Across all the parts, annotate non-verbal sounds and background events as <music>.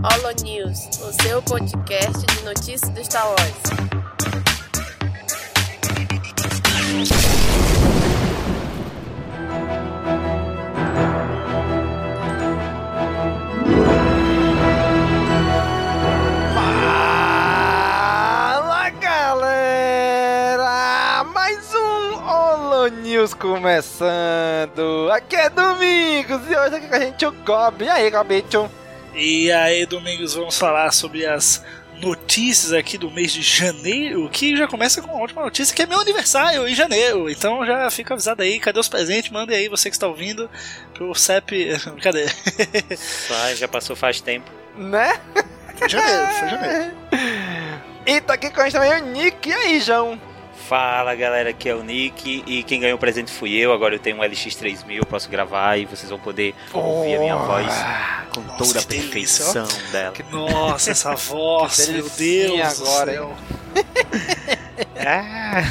Holo News, o seu podcast de notícias do Star Wars. Fala galera! Mais um Holo News começando! Aqui é Domingos e hoje aqui com a gente o Gob. E aí, Gobicho? E aí, Domingos, vamos falar sobre as notícias aqui do mês de janeiro, que já começa com a última notícia, que é meu aniversário em janeiro. Então já fica avisado aí, cadê os presentes? Mandem aí, você que está ouvindo, pro CEP. <laughs> Cadê? <laughs> Ah, já passou faz tempo. Né? Foi janeiro, foi janeiro. <laughs> E tá aqui com a gente também o Nick. E aí, João? Fala galera, aqui é o Nick e quem ganhou o presente fui eu. Agora eu tenho um LX3000, eu posso gravar e vocês vão poder ouvir a minha voz com Nossa, toda a que delícia, perfeição dela. Nossa, essa <laughs> voz, Que meu Deus agora, céu. Ah,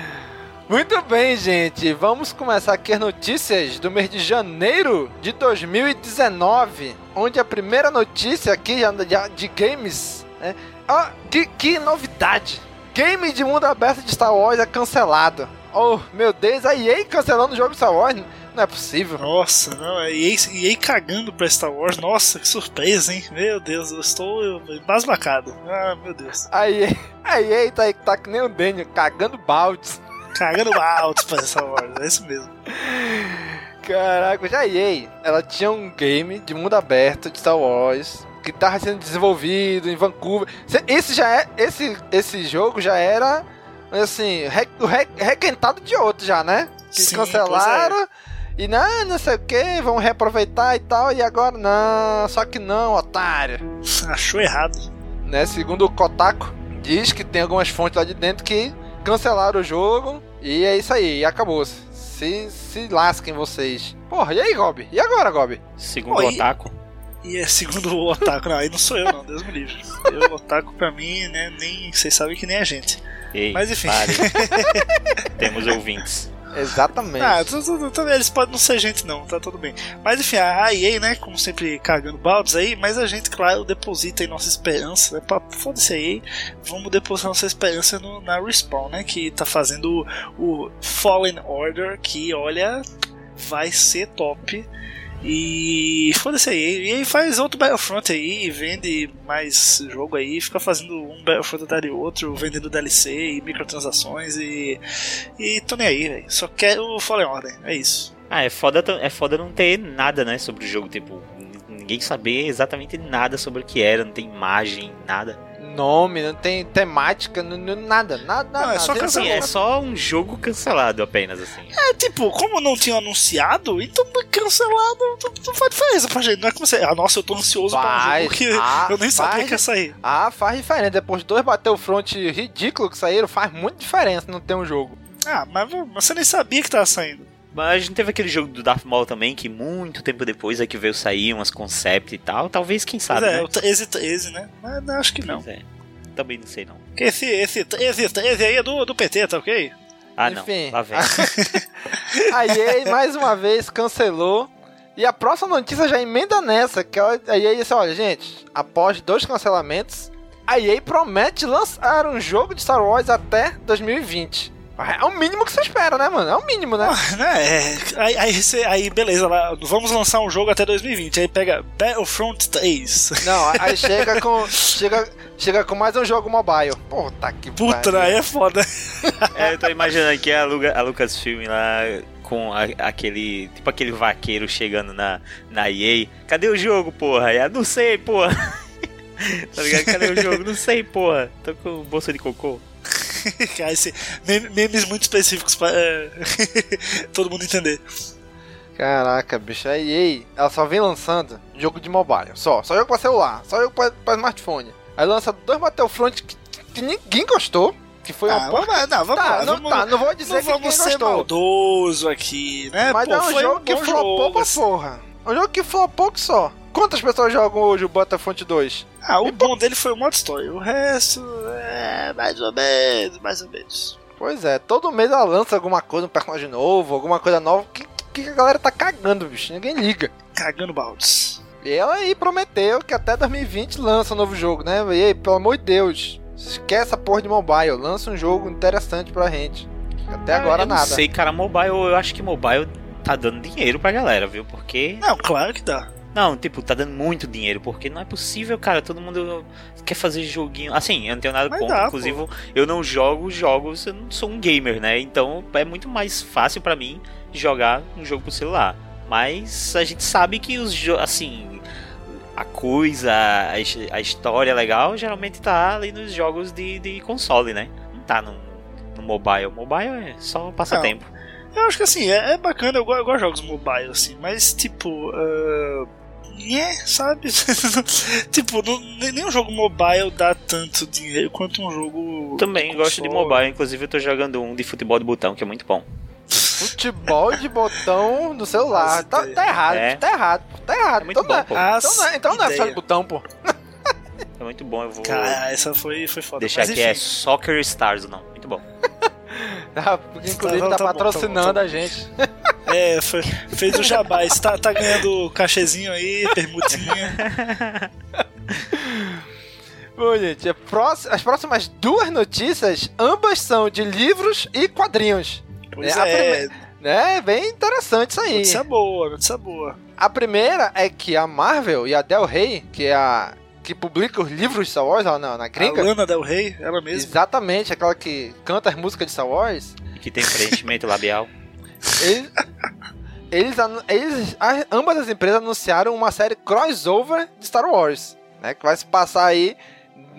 <laughs> Muito bem, gente. Vamos começar aqui as notícias do mês de janeiro de 2019. Onde a primeira notícia aqui já de, de games. Né? Ah, que, que novidade! Game de mundo aberto de Star Wars é cancelado. Oh, meu Deus, a EA cancelando o jogo Star Wars? Não é possível. Nossa, não, e aí, e aí cagando pra Star Wars, nossa, que surpresa, hein? Meu Deus, eu estou embasbacado. Ah, meu Deus. A EA, a EA tá, tá que nem o Daniel, cagando baldes. Cagando alto pra Star Wars, é isso mesmo. Caraca, já a EA, ela tinha um game de mundo aberto de Star Wars que tava sendo desenvolvido em Vancouver. Se- Esse já é, esse, esse jogo já era assim, re, re- requentado de outro já, né? Que Sim, cancelaram. E não, não sei o que, vamos reaproveitar e tal, e agora não, só que não, otário. <laughs> Achou errado. Né, segundo o Kotaku, diz que tem algumas fontes lá de dentro que cancelaram o jogo, e é isso aí, e acabou. Se, se lasquem vocês. Porra, e aí, Gob? E agora, Gob? segundo Oi. o Otaku, E é segundo o Otaku, não, aí não sou eu não, Deus me livre. Eu, Otaku pra mim, né, nem, vocês sabem que nem a gente. ei, Mas enfim. pare. <laughs> temos ouvintes. Exatamente. Ah, tu- tu- tu- eles podem não ser gente não, tá tudo bem. Mas enfim, a EA, né, como sempre cagando baldes aí, mas a gente, claro, deposita aí nossa esperança, né, pra, foda-se a EA, vamos depositar nossa esperança no- na Respawn, né, que tá fazendo o, o Fallen Order, que, olha, vai ser top. E foda-se aí, e aí faz outro Battlefront aí, vende mais jogo aí, fica fazendo um Battlefront atrás de outro, vendendo DLC e microtransações e. E tô nem aí, velho. Só quero o Fallen Order, é isso. Ah, é foda, é foda não ter nada, né, sobre o jogo, tipo, ninguém saber exatamente nada sobre o que era, não tem imagem, nada. Nome, não tem temática, não, não- nada, nada, Não, é nada. só Eles- cancelar. Assim, é só um jogo cancelado apenas, assim. É tipo, como não tinha anunciado, então cancelado não, não faz diferença pra gente. Não é como você. Ah, nossa, eu tô ansioso pra um Faz. jogo que Ah, eu nem sabia faz. que ia sair. Ah, faz diferença. Depois de dois Battlefront ridículo que saíram, faz muita diferença não ter um jogo. Ah, mas você nem sabia que tava saindo. Mas a gente teve aquele jogo do Darth Maul também, que muito tempo depois é que veio sair umas concept e tal. Talvez, quem Pois sabe, é, né? o 13 13, né? Mas não, acho que não. Pois é. Também não sei não. Porque esse, esse 13 13 aí é do, do PT, tá ok? Ah, não. Enfim. Lá vem. <laughs> A EA mais uma vez cancelou. E a próxima notícia já emenda nessa, que ela, a EA disse, olha, gente, após dois cancelamentos, a EA promete lançar um jogo de Star Wars até 2020. É o mínimo que você espera, né, mano? É o mínimo, né? Ah, né? É, aí, aí, você- aí, beleza, lá, vamos lançar um jogo até 2020. Aí pega Battlefront 3. Não, aí <laughs> chega com. Chega, chega com mais um jogo mobile. Puta que Puta, pariu. aí é foda. É, eu tô imaginando aqui a, Luga, a Lucasfilm lá com a- aquele. Tipo aquele vaqueiro chegando na, na EA. Cadê o jogo, porra? E, ah, não sei, porra. <laughs> tá ligado? Cadê o jogo? Não sei, porra. Tô com bolsa de cocô. <laughs> Esse, meme- memes muito específicos pra é, <laughs> todo mundo entender. Caraca, bicho, a EA, ela só vem lançando jogo de mobile. Só, só jogo pra celular, só jogo pra, pra smartphone. Aí lança dois Battlefront que, que ninguém gostou. Que foi uma Ah, porca. vamos, não, vamos Tá, lá. não, vamos, tá, não vou dizer não que vamos ser gostou. maldoso aqui, né? Mas Pô, é um jogo que bom flopou jogo, pra assim. porra. Um jogo que flopou que só. Quantas pessoas jogam hoje o Battlefront 2? Ah, o bom dele foi o modo story. O resto é mais ou menos, mais ou menos. Pois é, todo mês ela lança alguma coisa, um personagem novo, alguma coisa nova. Que, que a galera tá cagando, bicho. Ninguém liga. Cagando baldes. E ela aí prometeu que até 2020 lança um novo jogo, né? E aí, pelo amor de Deus, esquece essa porra de mobile, lança um jogo interessante pra gente. Até agora eu não nada. sei, cara, mobile, eu acho que mobile tá dando dinheiro pra galera, viu? Porque. Não, claro que dá. Não, tipo, tá dando muito dinheiro, porque não é possível, cara. Todo mundo quer fazer joguinho. Assim, eu não tenho nada Mas contra. dá, Inclusive, eu não jogo jogos, eu não sou um gamer, né? Então é muito mais fácil pra mim jogar um jogo pro celular. Mas a gente sabe que os jogos, assim, a coisa, a, his- a história legal geralmente tá ali nos jogos de, de console, né? Não tá no, no mobile. Mobile é só passatempo. Eu acho que assim, é, é bacana, eu gosto, eu gosto de jogos mobile, assim, mas tipo. Uh... É, sabe? <laughs> tipo, não, nem- nenhum jogo mobile dá tanto dinheiro quanto um jogo. Também gosto de mobile, inclusive eu tô jogando um de futebol de botão, que é muito bom. Futebol de botão no celular. Tá, tá errado, É. tá errado, tá errado. É muito então, não é, bom, pô. As então, não é, então não é só de botão, pô. É muito bom, eu vou Cara, essa foi, foi foda. deixar Mas, aqui, é Soccer Stars o nome. Muito bom. <laughs> Ah, porque Inclusive Tá, tá, tá bom, tá bom, patrocinando tá bom. a gente. <laughs> É, foi- fez o jabás. Tá, tá ganhando cachezinho aí, permutinha. Bom, gente, a próxima- as próximas duas notícias, ambas são de livros e quadrinhos. Pois É, a é, Né? Bem interessante isso aí. notícia boa, notícia boa. A primeira é que a Marvel e a Del Rey, que é a que publica os livros de Star Wars lá na, na A gringa, Lana Del Rey, ela mesma. exatamente aquela que canta as músicas de Star Wars, E que tem preenchimento labial. Eles, eles, eles- ambas as empresas anunciaram uma série crossover de Star Wars, né? Que vai se passar aí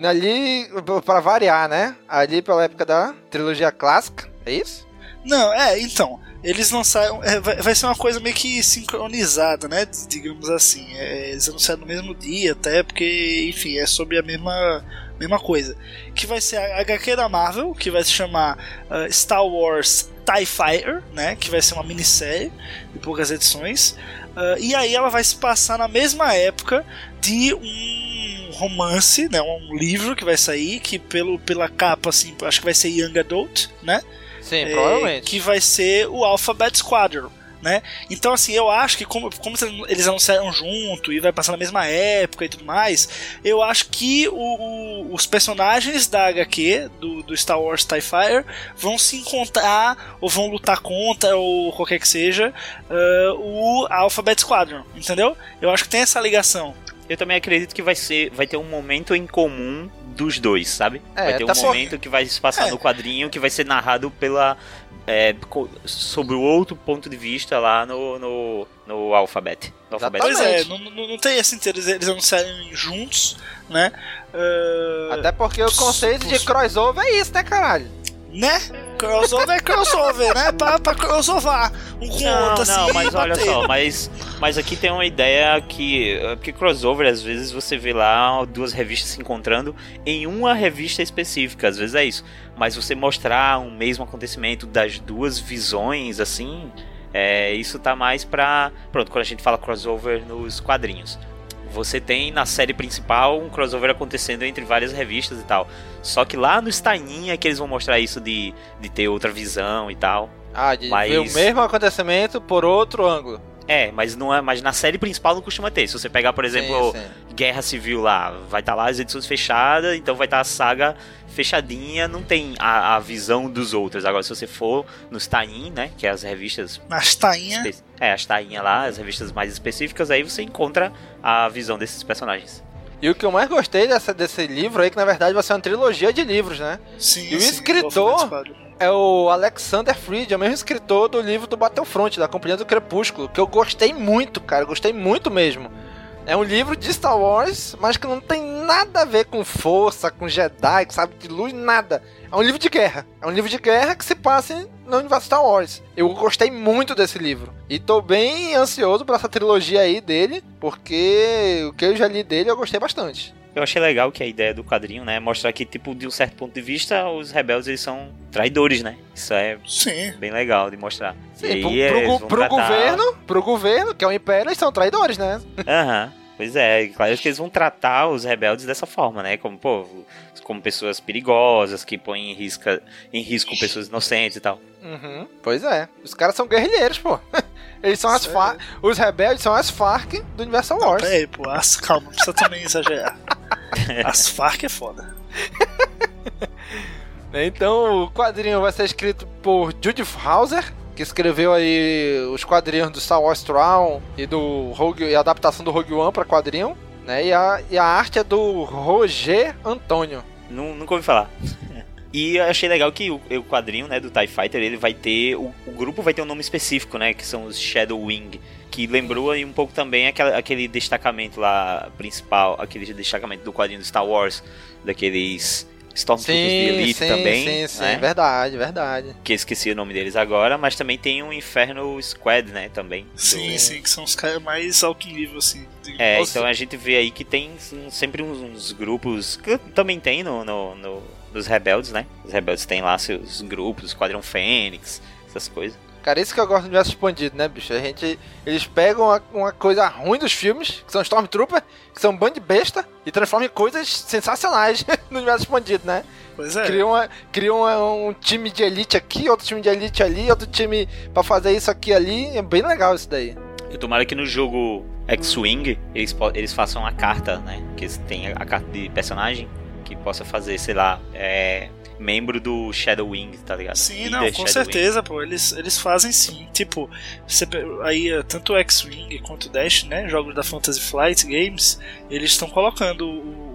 ali para variar, né? Ali pela época da trilogia clássica, é isso? Não, é, então. Eles lançaram. é, vai, vai ser uma coisa meio que sincronizada, né? Digamos assim. É, eles anunciaram no mesmo dia, até porque, enfim, é sobre a mesma, mesma coisa. Que vai ser a HQ da Marvel, que vai se chamar ah, Star Wars TIE Fighter, né? Que vai ser uma minissérie de poucas edições. Ah, e aí ela vai se passar na mesma época de um romance, né? Um livro que vai sair, que pelo, pela capa, assim, acho que vai ser Young Adult, né? Sim, É, provavelmente. Que vai ser o Alphabet Squadron. Né? Então, assim, eu acho que como, como eles anunciaram junto e vai passar na mesma época e tudo mais, eu acho que o- o- os personagens da HQ, do, do Star Wars TIE Fighter, vão se encontrar ou vão lutar contra, ou qualquer que seja, ah, o Alphabet Squadron, entendeu? Eu acho que tem essa ligação. Eu também acredito que vai ser, vai ter um momento em comum dos dois, sabe? É, vai ter tá um momento que vai se passar É. no quadrinho que vai ser narrado pela é, sobre o outro ponto de vista lá no no, no alfabeto. No alfabeto. Pois é, não, não, não tem assim, eles, eles anunciarem juntos, né? Ah, Até porque o conceito de crossover é isso, né, caralho? Né? Crossover é crossover, né? Pra, pra crossover um com Não, outro assim. não, mas olha só, mas, mas aqui tem uma ideia que. Porque crossover, às vezes, você vê lá duas revistas se encontrando em uma revista específica, às vezes é isso. Mas você mostrar um mesmo acontecimento das duas visões, assim, é, isso tá mais pra. Pronto, quando a gente fala crossover nos quadrinhos. Você tem na série principal um crossover acontecendo entre várias revistas e tal. Só que lá no Staininha é que eles vão mostrar isso de, de ter outra visão e tal. Ah, de Mas- ver o mesmo acontecimento por outro ângulo. É, mas não é, mas na série principal não costuma ter. Se você pegar, por exemplo, Sim, sim. Guerra Civil lá, vai estar lá as edições fechadas, então vai estar a saga fechadinha, não tem a, a visão dos outros. Agora, se você for no Tain, né, que é as revistas Nas tainhas. espe- é, as tainha lá, as revistas mais específicas, aí você encontra a visão desses personagens. E o que eu mais gostei dessa, desse livro aí, que na verdade vai ser uma trilogia de livros, né? Sim, E o sim, escritor? É o Alexander Freed, é o mesmo escritor do livro do Battlefront, da Companhia do Crepúsculo, que eu gostei muito, cara, gostei muito mesmo. É um livro de Star Wars, mas que não tem nada a ver com força, com Jedi, sabe de luz, nada. É um livro de guerra. É um livro de guerra que se passa no universo Star Wars. Eu gostei muito desse livro. E tô bem ansioso pra essa trilogia aí dele, porque o que eu já li dele eu gostei bastante. Eu achei legal que a ideia do quadrinho, né, é mostrar que, tipo, de um certo ponto de vista, os rebeldes, eles são traidores, né? Isso é Sim. bem legal de mostrar. Sim, E pro, aí, pro vão pro tratar- governo, pro governo, que é o Império, eles são traidores, né? Aham. Pois é, claro que eles vão tratar os rebeldes dessa forma, né? Como, pô, como pessoas perigosas, que põem em, risca, em risco pessoas inocentes e tal. Uhum, pois é. Os caras são guerrilheiros, pô. <laughs> Eles são as Farc. Os rebeldes são as Farc do Universal Wars. Peraí, pô, as, calma, não precisa também exagerar. <laughs> <laughs> As Farc é foda. <laughs> Então o quadrinho vai ser escrito por Judith Hauser, que escreveu aí os quadrinhos do Star Wars Tron e do Rogue, e a adaptação do Rogue One para quadrinho, né? E a, e a arte é do Roger Antônio. Não, nunca ouvi falar. E eu achei legal que o, o quadrinho, né, do TIE Fighter, ele vai ter. O, o, grupo vai ter um nome específico, né? Que são os Shadow Wing. Que lembrou aí um pouco também aquela, aquele destacamento lá principal, aquele destacamento do quadrinho do Star Wars, daqueles Stormtroopers de Elite sim, também. Sim, sim, né? verdade, verdade. Que eu esqueci o nome deles agora, mas também tem um Inferno Squad, né? Também. Sim, do... sim, que são os caras mais alto nível, assim. É, Nossa. então a gente vê aí que tem sempre uns, uns grupos. Que também tem no, no, no, nos Rebeldes, né? Os Rebeldes têm lá seus grupos, Esquadrão Fênix, essas coisas. Cara, isso que eu gosto do universo expandido, né, bicho? A gente. Eles pegam uma, uma, coisa ruim dos filmes, que são Stormtrooper, que são um bando de besta, e transformam em coisas sensacionais <laughs> no universo expandido, né? Pois é. Criam, uma, criam uma, um time de elite aqui, outro time de elite ali, outro time para fazer isso aqui ali. É bem legal isso daí. Eu tomara que no jogo X-Wing eles, eles façam a carta, né? Que eles têm a carta de personagem que possa fazer, sei lá, é, membro do Shadow Wing, tá ligado? Sim, Líder não, com Shadow certeza, Wing. pô. Eles, eles fazem sim. Tipo, você, aí tanto o X-Wing quanto o Dash, né? Jogos da Fantasy Flight Games, eles estão colocando o,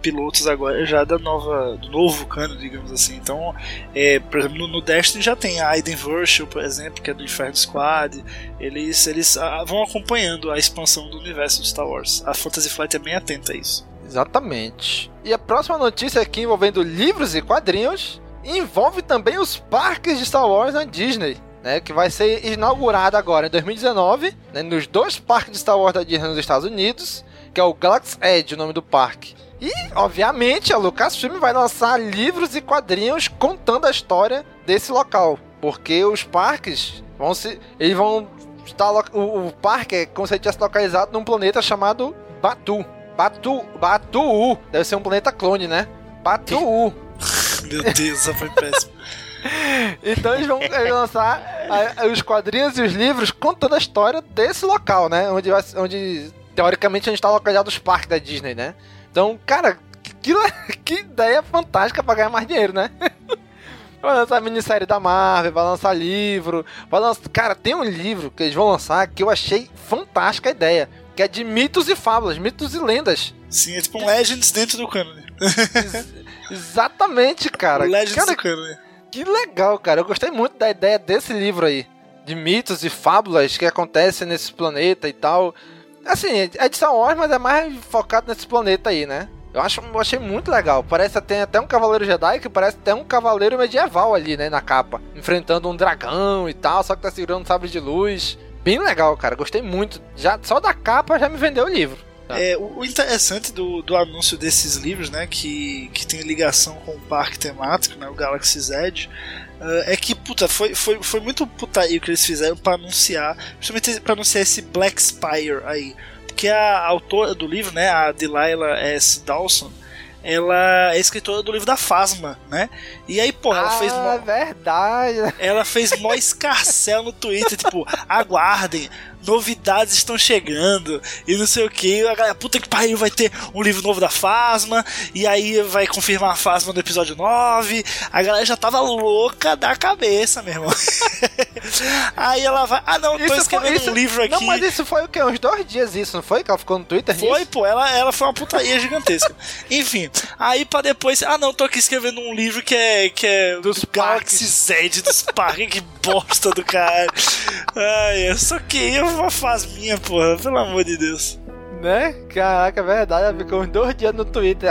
pilotos agora já da nova do novo cano, digamos assim. Então, é, por exemplo, no, no Destiny já tem a Aiden Virtue, por exemplo, que é do Inferno Squad. Eles eles a, vão acompanhando a expansão do universo de Star Wars. A Fantasy Flight é bem atenta a isso. Exatamente. E a próxima notícia aqui envolvendo livros e quadrinhos envolve também os parques de Star Wars na Disney. Né, que vai ser inaugurado agora em 2019, né, nos dois parques de Star Wars da Disney nos Estados Unidos, que é o Galaxy Edge, o nome do parque. E, obviamente, a Lucasfilm vai lançar livros e quadrinhos contando a história desse local, porque os parques vão se, eles vão estar o, o parque é como se ele tivesse localizado num planeta chamado Batu. Batu, Batu, deve ser um planeta clone, né? Batu. <laughs> Meu Deus, essa foi péssimo. <laughs> então eles vão lançar os quadrinhos e os livros contando a história desse local, né? Onde, onde teoricamente a gente está localizado os parques da Disney, né? Então, cara, que, <laughs> que ideia fantástica pra ganhar mais dinheiro, né? Vai lançar minissérie da Marvel, vai lançar livro, vai lançar... Cara, tem um livro que eles vão lançar que eu achei fantástica a ideia que é de mitos e fábulas, mitos e lendas. Sim, é tipo um Legends dentro do cânone. Ex exatamente, cara. O <laughs> Legends cara, do cânone. Que legal, cara. Eu gostei muito da ideia desse livro aí. De mitos e fábulas que acontecem nesse planeta e tal. Assim, é de Star Wars, mas é mais focado nesse planeta aí, né? Eu, acho, eu achei muito legal. Parece tem até um cavaleiro Jedi que parece até um cavaleiro medieval ali, né, na capa. Enfrentando um dragão e tal, só que tá segurando um sabre de luz. Bem legal, cara. Gostei muito. Já Só da capa já me vendeu o livro. Tá. É, o, interessante do, do anúncio desses livros, né, que, que tem ligação com o parque temático, né, o Galaxy Z, uh, é que, puta, foi, foi, foi muito putaria que eles fizeram para anunciar, principalmente para anunciar esse Black Spire aí. Porque a autora do livro, né, a Delilah S. Dawson, ela é escritora do livro da Fasma, né? E aí, pô, ela ah, fez. É verdade. Ela fez mó escarcel no Twitter, tipo, aguardem, novidades estão chegando e não sei o que. A galera, puta que pariu, vai ter um livro novo da Fasma, e aí vai confirmar a Fasma no episódio 9. A galera já tava louca da cabeça, meu irmão. <laughs> aí ela vai, ah não, tô isso escrevendo foi, isso, um livro aqui. Não, mas isso foi o quê? Uns dois dias isso, não foi? Que ela ficou no Twitter Foi, pô, ela, ela foi uma putaria gigantesca. <laughs> Enfim, aí pra depois, ah não, tô aqui escrevendo um livro que é, que é dos do Galaxy Z, dos parques, que <laughs> bosta do cara. Ai, eu só queria uma fase minha, porra, pelo amor de Deus. Né? Caraca, é verdade. Ela ficou uns dois dias no Twitter.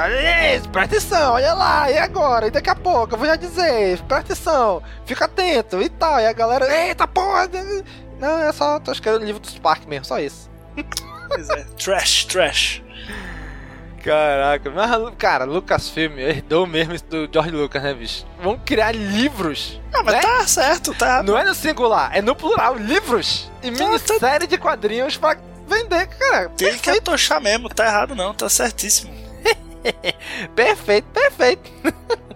Presta atenção, olha lá, e agora? E daqui a pouco, eu vou já dizer, presta atenção, fica atento e tal. E a galera, eita porra! Não, é só, tô escrevendo o livro dos parques mesmo, só isso. Pois é, trash, trash. Caraca, mas, cara, Lucasfilm herdou mesmo isso do George Lucas, né, bicho? Vão criar livros. Ah, mas né? tá certo, tá. Não é no singular, é no plural, livros e tá, minissérie tá... de quadrinhos pra vender, cara. Tem que atochar mesmo, tá errado não, tá certíssimo. <laughs> Perfeito, perfeito.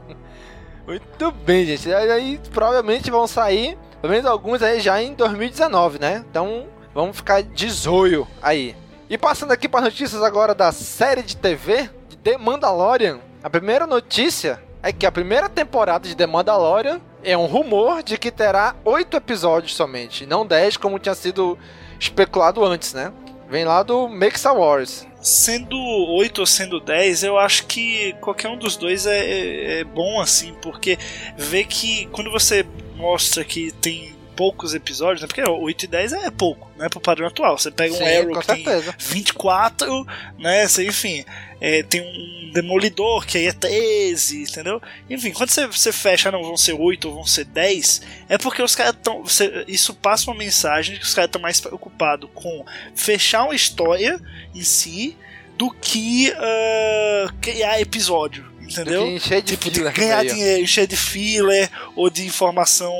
<laughs> Muito bem, gente. Aí provavelmente vão sair, pelo menos alguns aí já em 2019, né? Então vamos ficar de zoio aí. E passando aqui para notícias agora da série de TV de The Mandalorian. A primeira notícia é que a primeira temporada de The Mandalorian é um rumor de que terá oito episódios somente, não dez como tinha sido especulado antes, né? Vem lá do Makes Wars. Sendo 8 ou sendo 10, eu acho que qualquer um dos dois é, é, é bom assim, porque vê que quando você mostra que tem poucos episódios, né? Porque 8 e 10 é pouco, né? Pro padrão atual. Você pega Sim, um Arrow que tem certeza. 24, né? Você, enfim, é, tem um Demolidor que aí é 13, entendeu? Enfim, quando você, você fecha, não, vão ser 8 ou vão ser 10, é porque os caras estão. Isso passa uma mensagem que os caras estão mais preocupados com fechar uma história em si do que uh, criar episódio. Entendeu? Do que encher de tipo, filler de ganhar dinheiro, encher de filler ou de informação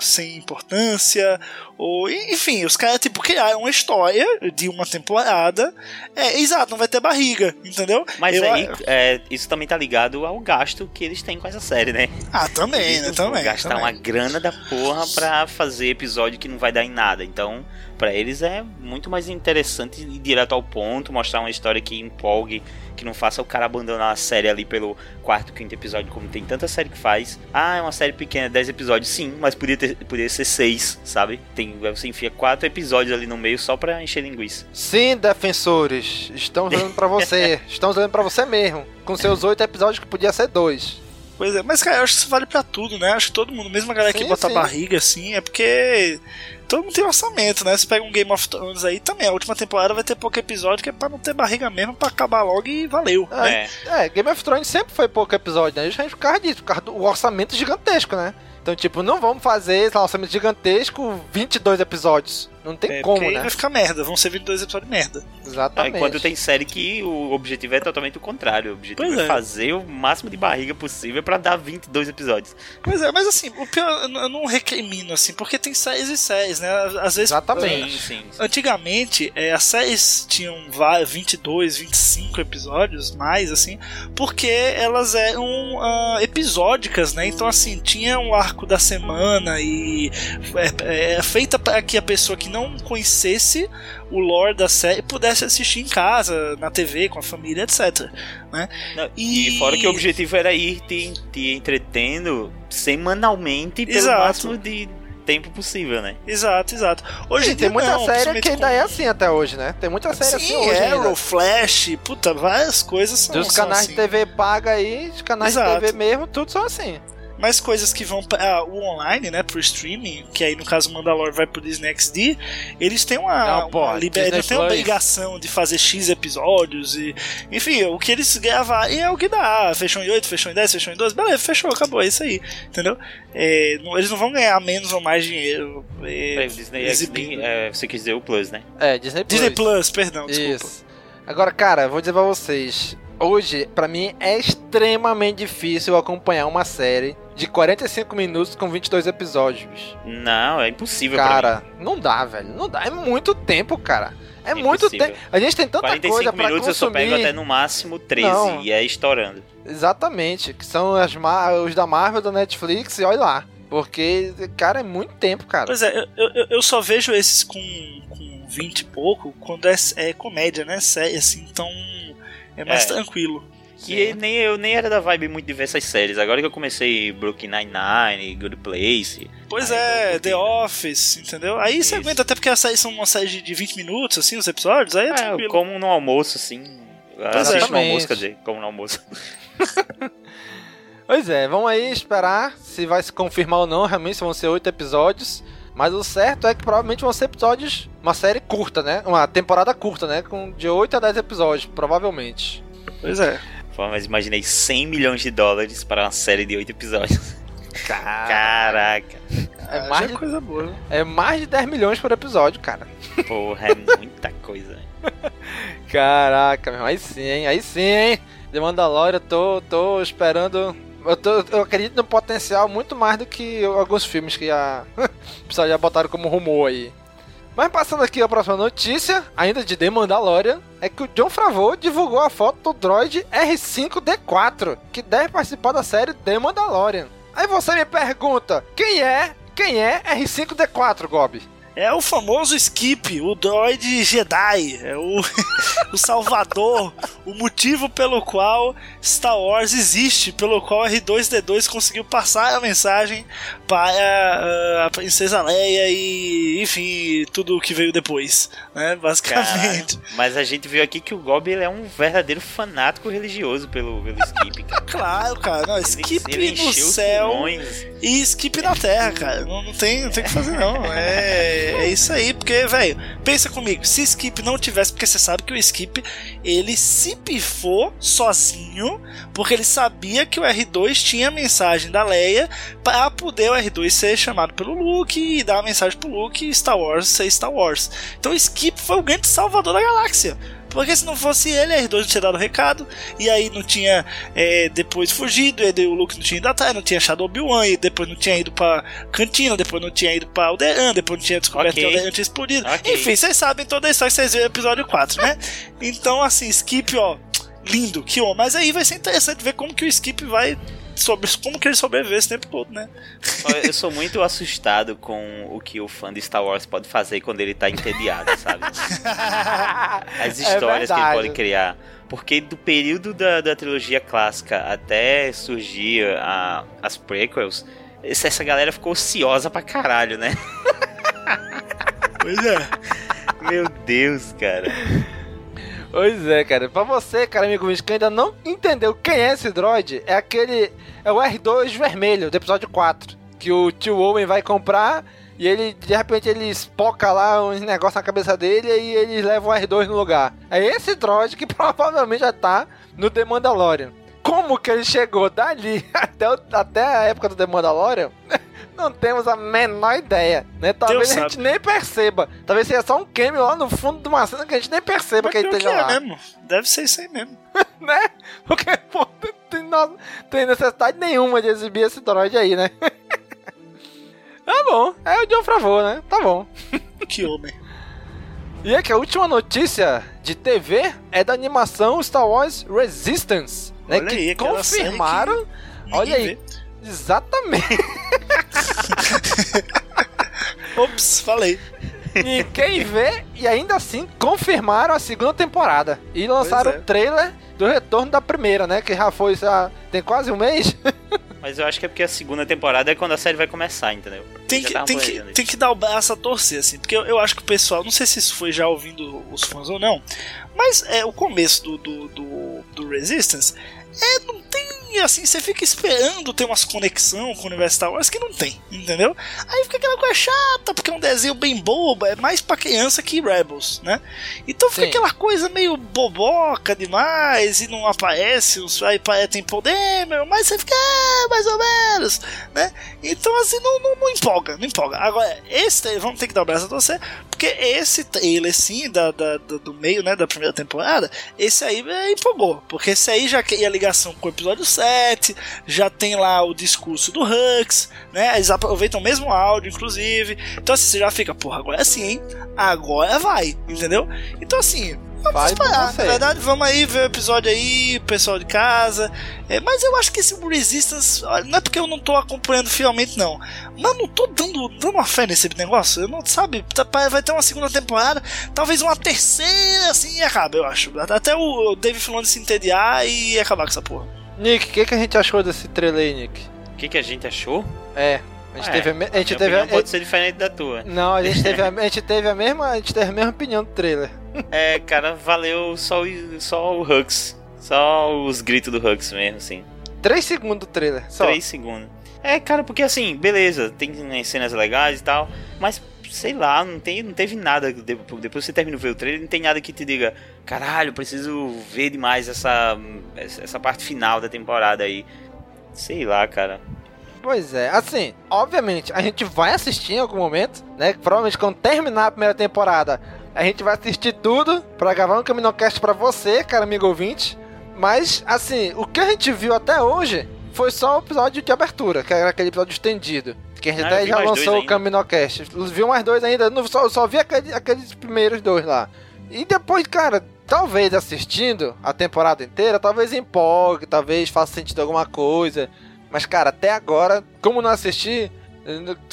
sem importância, ou enfim, os caras tipo criaram uma história de uma temporada. É, exato, não vai ter barriga, entendeu? Mas Eu- aí, é, isso também tá ligado ao gasto que eles têm com essa série, né? Ah, também, Eles né? Também. gastar também. uma grana da porra pra fazer episódio que não vai dar em nada. Então, pra eles é muito mais interessante ir direto ao ponto, mostrar uma história que empolgue, que não faça o cara abandonar a série ali pelo quarto, quinto episódio, como tem tanta série que faz. Ah, é uma série pequena, 10 episódios, sim, mas podia, ter, podia ser 6, sabe? Tem, você enfia quatro episódios ali no meio só pra encher linguiça. Sim, defensores, estamos olhando pra você. <laughs> estamos olhando pra você mesmo. Com seus oito episódios que podia ser dois. Pois é, mas cara, eu acho que isso vale pra tudo, né? Acho que todo mundo, mesmo a galera que Sim, bota sim. barriga assim, é porque todo mundo tem orçamento, né? Você pega um Game of Thrones aí também, a última temporada vai ter pouco episódio, que é pra não ter barriga mesmo, pra acabar logo e valeu. É, é, Game of Thrones sempre foi pouco episódio, né? Justamente por causa disso, por causa do orçamento gigantesco, né? Então, tipo, não vamos fazer esse orçamento gigantesco 22 episódios. Não tem É, como, né? vai ficar merda, vão ser 22 episódios de merda. Exatamente. Enquanto tem série que o objetivo é totalmente o contrário. O objetivo Pois é. é. fazer o máximo de barriga possível pra dar 22 episódios. Pois é, mas assim, o pior, eu não- recrimino, assim, porque tem séries e séries, né? Às vezes. Exatamente. Sim, sim. sim. Antigamente, é, as séries tinham va- 22, 25 episódios, mais assim, porque elas eram ah, episódicas, né? Então, assim, tinha um arco da semana e é, é feita para que a pessoa que não conhecesse o lore da série pudesse assistir em casa, na TV, com a família, etc. Né? Não, E- e... fora que o objetivo era ir te, te entretendo semanalmente pelo Exato. máximo de tempo possível, né? Exato, exato. Hoje tem muita não, série que ainda com- é assim até hoje, né? Tem muita série assim Sim, hoje Arrow, ainda. Flash, puta, várias coisas são, Dos são canais assim. de TV paga aí, os canais Exato. de TV mesmo, tudo são assim. Mais coisas que vão para o online, né, pro streaming, que aí no caso o Mandalor vai pro Disney XD, eles têm uma, Não, pô, uma liber- Disney eles têm uma obrigação de fazer X episódios e enfim, o que eles gravarem é o que dá. Fechou em 8, fechou em 10, fechou em 12, beleza, fechou, acabou, é isso aí, entendeu? É, não- eles não vão ganhar menos ou mais dinheiro é, É, o Disney exibindo. XD, é, você quis dizer o Plus, né? É, Disney Plus. Disney Plus, perdão, desculpa. Isso. Agora, cara, vou dizer pra vocês. Hoje, pra mim, é extremamente difícil acompanhar uma série de 45 minutos com 22 episódios. Não, é impossível Cara, não dá, velho. Não dá. É muito tempo, cara. É muito tempo. A gente tem tanta 45 coisa pra minutos eu só consumir. pego até no máximo 13 Não. e é estourando. Exatamente. Que são as os da Marvel, da Netflix e olha lá. Porque, cara, é muito tempo, cara. Pois é, eu, eu, eu só vejo esses com, com 20 e pouco quando é, é comédia, né? Série, assim, então é mais É. tranquilo. E nem, eu nem era da vibe muito de ver essas séries. Agora que eu comecei Brooklyn Nine-Nine, Good Place. Pois é, The. Office, entendeu? Aí você Isso. aguenta, até porque as séries são uma série de, de 20 minutos, assim, os episódios, aí é, É, tranquilo. como no almoço, assim. Pois Assisto no Exatamente. almoço, quer dizer, como no almoço. <laughs> Pois é, vamos aí esperar se vai se confirmar ou não. Realmente se vão ser oito episódios. Mas o certo é que provavelmente vão ser episódios. Uma série curta, né? Uma temporada curta, né? Com de 8 a 10 episódios, provavelmente. Pois é. Pô, Mas imaginei 100 milhões de dólares para uma série de 8 episódios. Caraca. É Ah, mais, de, é coisa boa. né? é mais de 10 milhões por episódio, cara. Porra, é muita coisa. Caraca, meu. Aí sim, hein? Aí sim, hein? The Mandalorian, tô, tô esperando. Eu, tô- eu acredito no potencial muito mais do que alguns filmes que <laughs> pessoal já botaram como rumor aí. Mas passando aqui a próxima notícia, ainda de The Mandalorian, é que o John Favreau divulgou a foto do droid R5D4, que deve participar da série The Mandalorian. Aí você me pergunta, quem é, quem é R5D4, Gob? É o famoso Skip, o droid Jedi, é o, <laughs> o salvador, o motivo pelo qual Star Wars existe, pelo qual R2D2 conseguiu passar a mensagem para uh, a princesa Leia e, enfim, tudo o que veio depois, né, basicamente. Cara, mas a gente viu aqui que o Gob ele é um verdadeiro fanático religioso pelo, pelo Skip, cara. <laughs> claro, cara, não, Skip ele, ele no céu e Skip na terra, cara, não, não, tem, não tem o que fazer não, é é isso aí, porque, velho, pensa comigo, se Skip não tivesse, porque você sabe que o Skip, ele se pifou sozinho, porque ele sabia que o R2 tinha a mensagem da Leia para poder o R2 ser chamado pelo Luke e dar a mensagem pro Luke e Star Wars ser Star Wars. Então o Skip foi o grande salvador da galáxia. Porque se não fosse ele, a R2 não tinha dado o recado, e aí não tinha é, depois fugido, e o Luke não tinha ido atrás, não tinha achado Obi-Wan, e depois não tinha ido pra cantina, depois não tinha ido pra Alderan, depois não tinha descoberto okay. que o Alderan tinha explodido. Okay. Enfim, vocês sabem toda a história que vocês viram no episódio 4, né? <laughs> então, assim, Skip, ó, lindo, que homem. Mas aí vai ser interessante ver como que o Skip vai sobre como que ele sobreviveu esse tempo todo, né? Eu sou muito assustado com o que o fã de Star Wars pode fazer quando ele tá entediado, sabe? <laughs> As é histórias é que ele pode criar. Porque do período da, da trilogia clássica até surgir a, as prequels, essa galera ficou ociosa pra caralho, né? Pois é. Meu Deus, cara. Pois é, cara. Pra você, cara, amigo que ainda não entendeu quem é esse droid, é aquele. É o R2 vermelho do episódio 4. Que o tio Owen vai comprar e ele, de repente, ele espoca lá uns negócios na cabeça dele e ele leva o R2 no lugar. É esse droid que <laughs> provavelmente já tá no The Mandalorian. Como que ele chegou dali <laughs> até, o, até a época do The Mandalorian? <laughs> Não temos a menor ideia, né? Talvez Deus a gente sabe. nem perceba. Talvez seja só um cameo lá no fundo de uma cena que a gente nem perceba Mas que ele esteja que é lá. Mesmo. Deve ser isso aí mesmo. <laughs> né? Porque, pô, tem, não tem necessidade nenhuma de exibir esse droid aí, né? <laughs> tá bom. É o John Favreau, né? Tá bom. <laughs> que homem. E é que a última notícia de TV é da animação Star Wars Resistance, né? Olha que aí, confirmaram. Que olha aí. Vê. Exatamente. <laughs> Ops, falei. E quem vê, e ainda assim confirmaram a segunda temporada. E lançaram é. o trailer do retorno da primeira, né? Que já foi, já tem quase um mês. <laughs> Mas eu acho que é porque a segunda temporada é quando a série vai começar, entendeu? Tem que, tem, que, tem que dar o braço a torcer, assim, porque eu, eu, acho que o pessoal, não sei se isso foi já ouvindo os fãs ou não, mas é o começo do, do, do, do Resistance é, não tem assim, você fica esperando ter umas conexão com o universo Star Wars que não tem, entendeu? Aí fica aquela coisa chata, porque é um desenho bem bobo, é mais pra criança que Rebels, né? Então fica Sim. aquela coisa meio boboca demais e não aparece, aí tem poder, mas você fica, é, mais ou menos, né? Então assim, não, não, não empolga, não empolga. Agora, esse vamos ter que dar o braço a você, porque esse trailer, sim, da, da, do meio, né, da primeira temporada, esse aí é, empolgou. Porque esse aí já ia ligação com o episódio 7, já tem lá o discurso do Hux, né? Eles aproveitam o mesmo áudio, inclusive. Então assim, você já fica, porra, agora sim, hein? Agora vai, entendeu? Então assim, Vamos Vai esperar, na verdade, vamos aí ver o episódio aí, pessoal de casa. É, mas eu acho que esse Resistance, não é porque eu não tô acompanhando fielmente, não. Mas não tô dando, dando uma fé nesse negócio. Eu não sabe, tá, vai ter uma segunda temporada, talvez uma terceira, assim, e acaba, eu acho. Até o Dave Filoni se entediar e acabar com essa porra. Nick, o que, que a gente achou desse trailer aí, Nick? O que, que a gente achou? É. A gente teve a, a gente teve a, pode ser diferente da tua. Não, a gente teve a, <laughs> a gente teve a mesma, a gente teve a mesma opinião do trailer. É, cara, valeu só o, só o Hux. Só os gritos do Hux mesmo, assim. Três segundos do trailer, só. Três segundos. É, cara, porque assim, beleza, tem cenas legais e tal, mas sei lá, não, tem, não teve nada. Depois você termina de ver o trailer, não tem nada que te diga, caralho, preciso ver demais essa, essa parte final da temporada aí. Sei lá, cara. Pois é, assim, obviamente, a gente vai assistir em algum momento, né? Provavelmente quando terminar a primeira temporada, a gente vai assistir tudo para gravar um Caminocast para você, cara amigo ouvinte. Mas, assim, o que a gente viu até hoje foi só o episódio de abertura, que era aquele episódio estendido. Que a gente Ah, até já lançou o. Caminocast. Viu mais dois ainda? Não, só, só vi aquele- aqueles primeiros dois lá. E depois, cara, talvez assistindo a temporada inteira, talvez empolgue, talvez faça sentido alguma coisa. Mas, cara, até agora, como não assisti,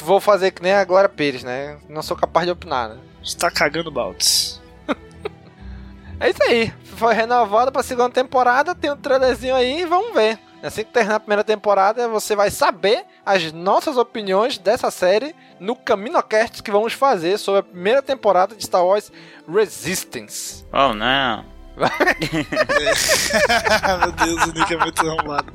vou fazer que nem a Glória Pires, né? Não sou capaz de opinar, né? Está cagando baldes. <laughs> É isso aí. Foi renovado pra segunda temporada, tem um trailerzinho aí e vamos ver. Assim que terminar a primeira temporada, você vai saber as nossas opiniões dessa série no Caminocast que vamos fazer sobre a primeira temporada de Star Wars Resistance. Oh, não. <laughs> Meu Deus, o Nick é muito arrumado.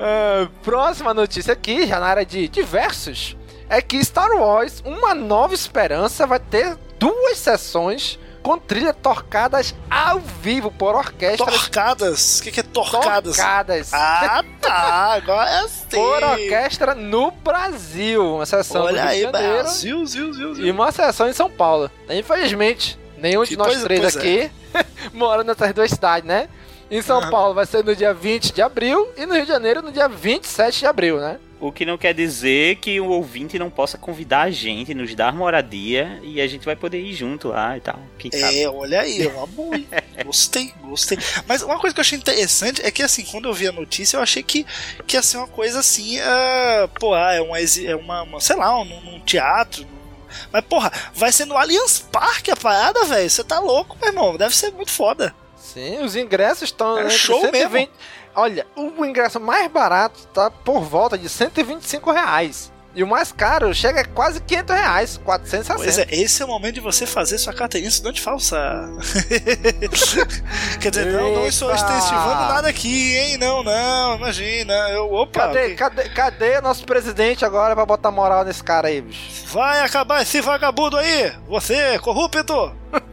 Ah, próxima notícia aqui, já na área de diversos, é que Star Wars Uma Nova Esperança vai ter duas sessões com trilha torcadas ao vivo por orquestras Torcadas? O que, que é torcadas? torcadas. Ah, tá. Agora é assim. por orquestra no Brasil. Uma sessão Olha no Rio aí, de Janeiro Brasil, ziu, ziu, e ziu. uma sessão em São Paulo. Infelizmente, nenhum de nós coisa, três pois é. aqui <laughs> mora nessas duas cidades, né? Em São Aham. Paulo vai ser no dia 20 de abril e no Rio de Janeiro no dia 27 de abril, né? O que não quer dizer que o ouvinte não possa convidar a gente, nos dar moradia e a gente vai poder ir junto lá e tal. Quem sabe? É, olha aí, é uma <laughs> boa? Gostei, gostei. Mas uma coisa que eu achei interessante é que, assim, quando eu vi a notícia, eu achei que, que ia ser uma coisa assim, ah, pô, ah, é uma, é uma, uma sei lá, um, num teatro. Mas, porra, vai ser no Allianz Parque a parada, velho. Você tá louco, meu irmão. Deve ser muito foda. Sim, os ingressos estão É show 120. Olha, o ingresso mais barato tá por volta de 125 reais. E o mais caro chega a quase 500 reais, 460. Pois é, esse é o momento de você fazer sua carteirinha estudante falsa. <laughs> Quer dizer, não, não estou Eita! extensivando nada aqui, hein? Não, não, imagina. Eu, opa, Cadê, cadê, cadê nosso presidente agora pra botar moral nesse cara aí, bicho? vai acabar esse vagabundo aí, você, corrupto. <laughs>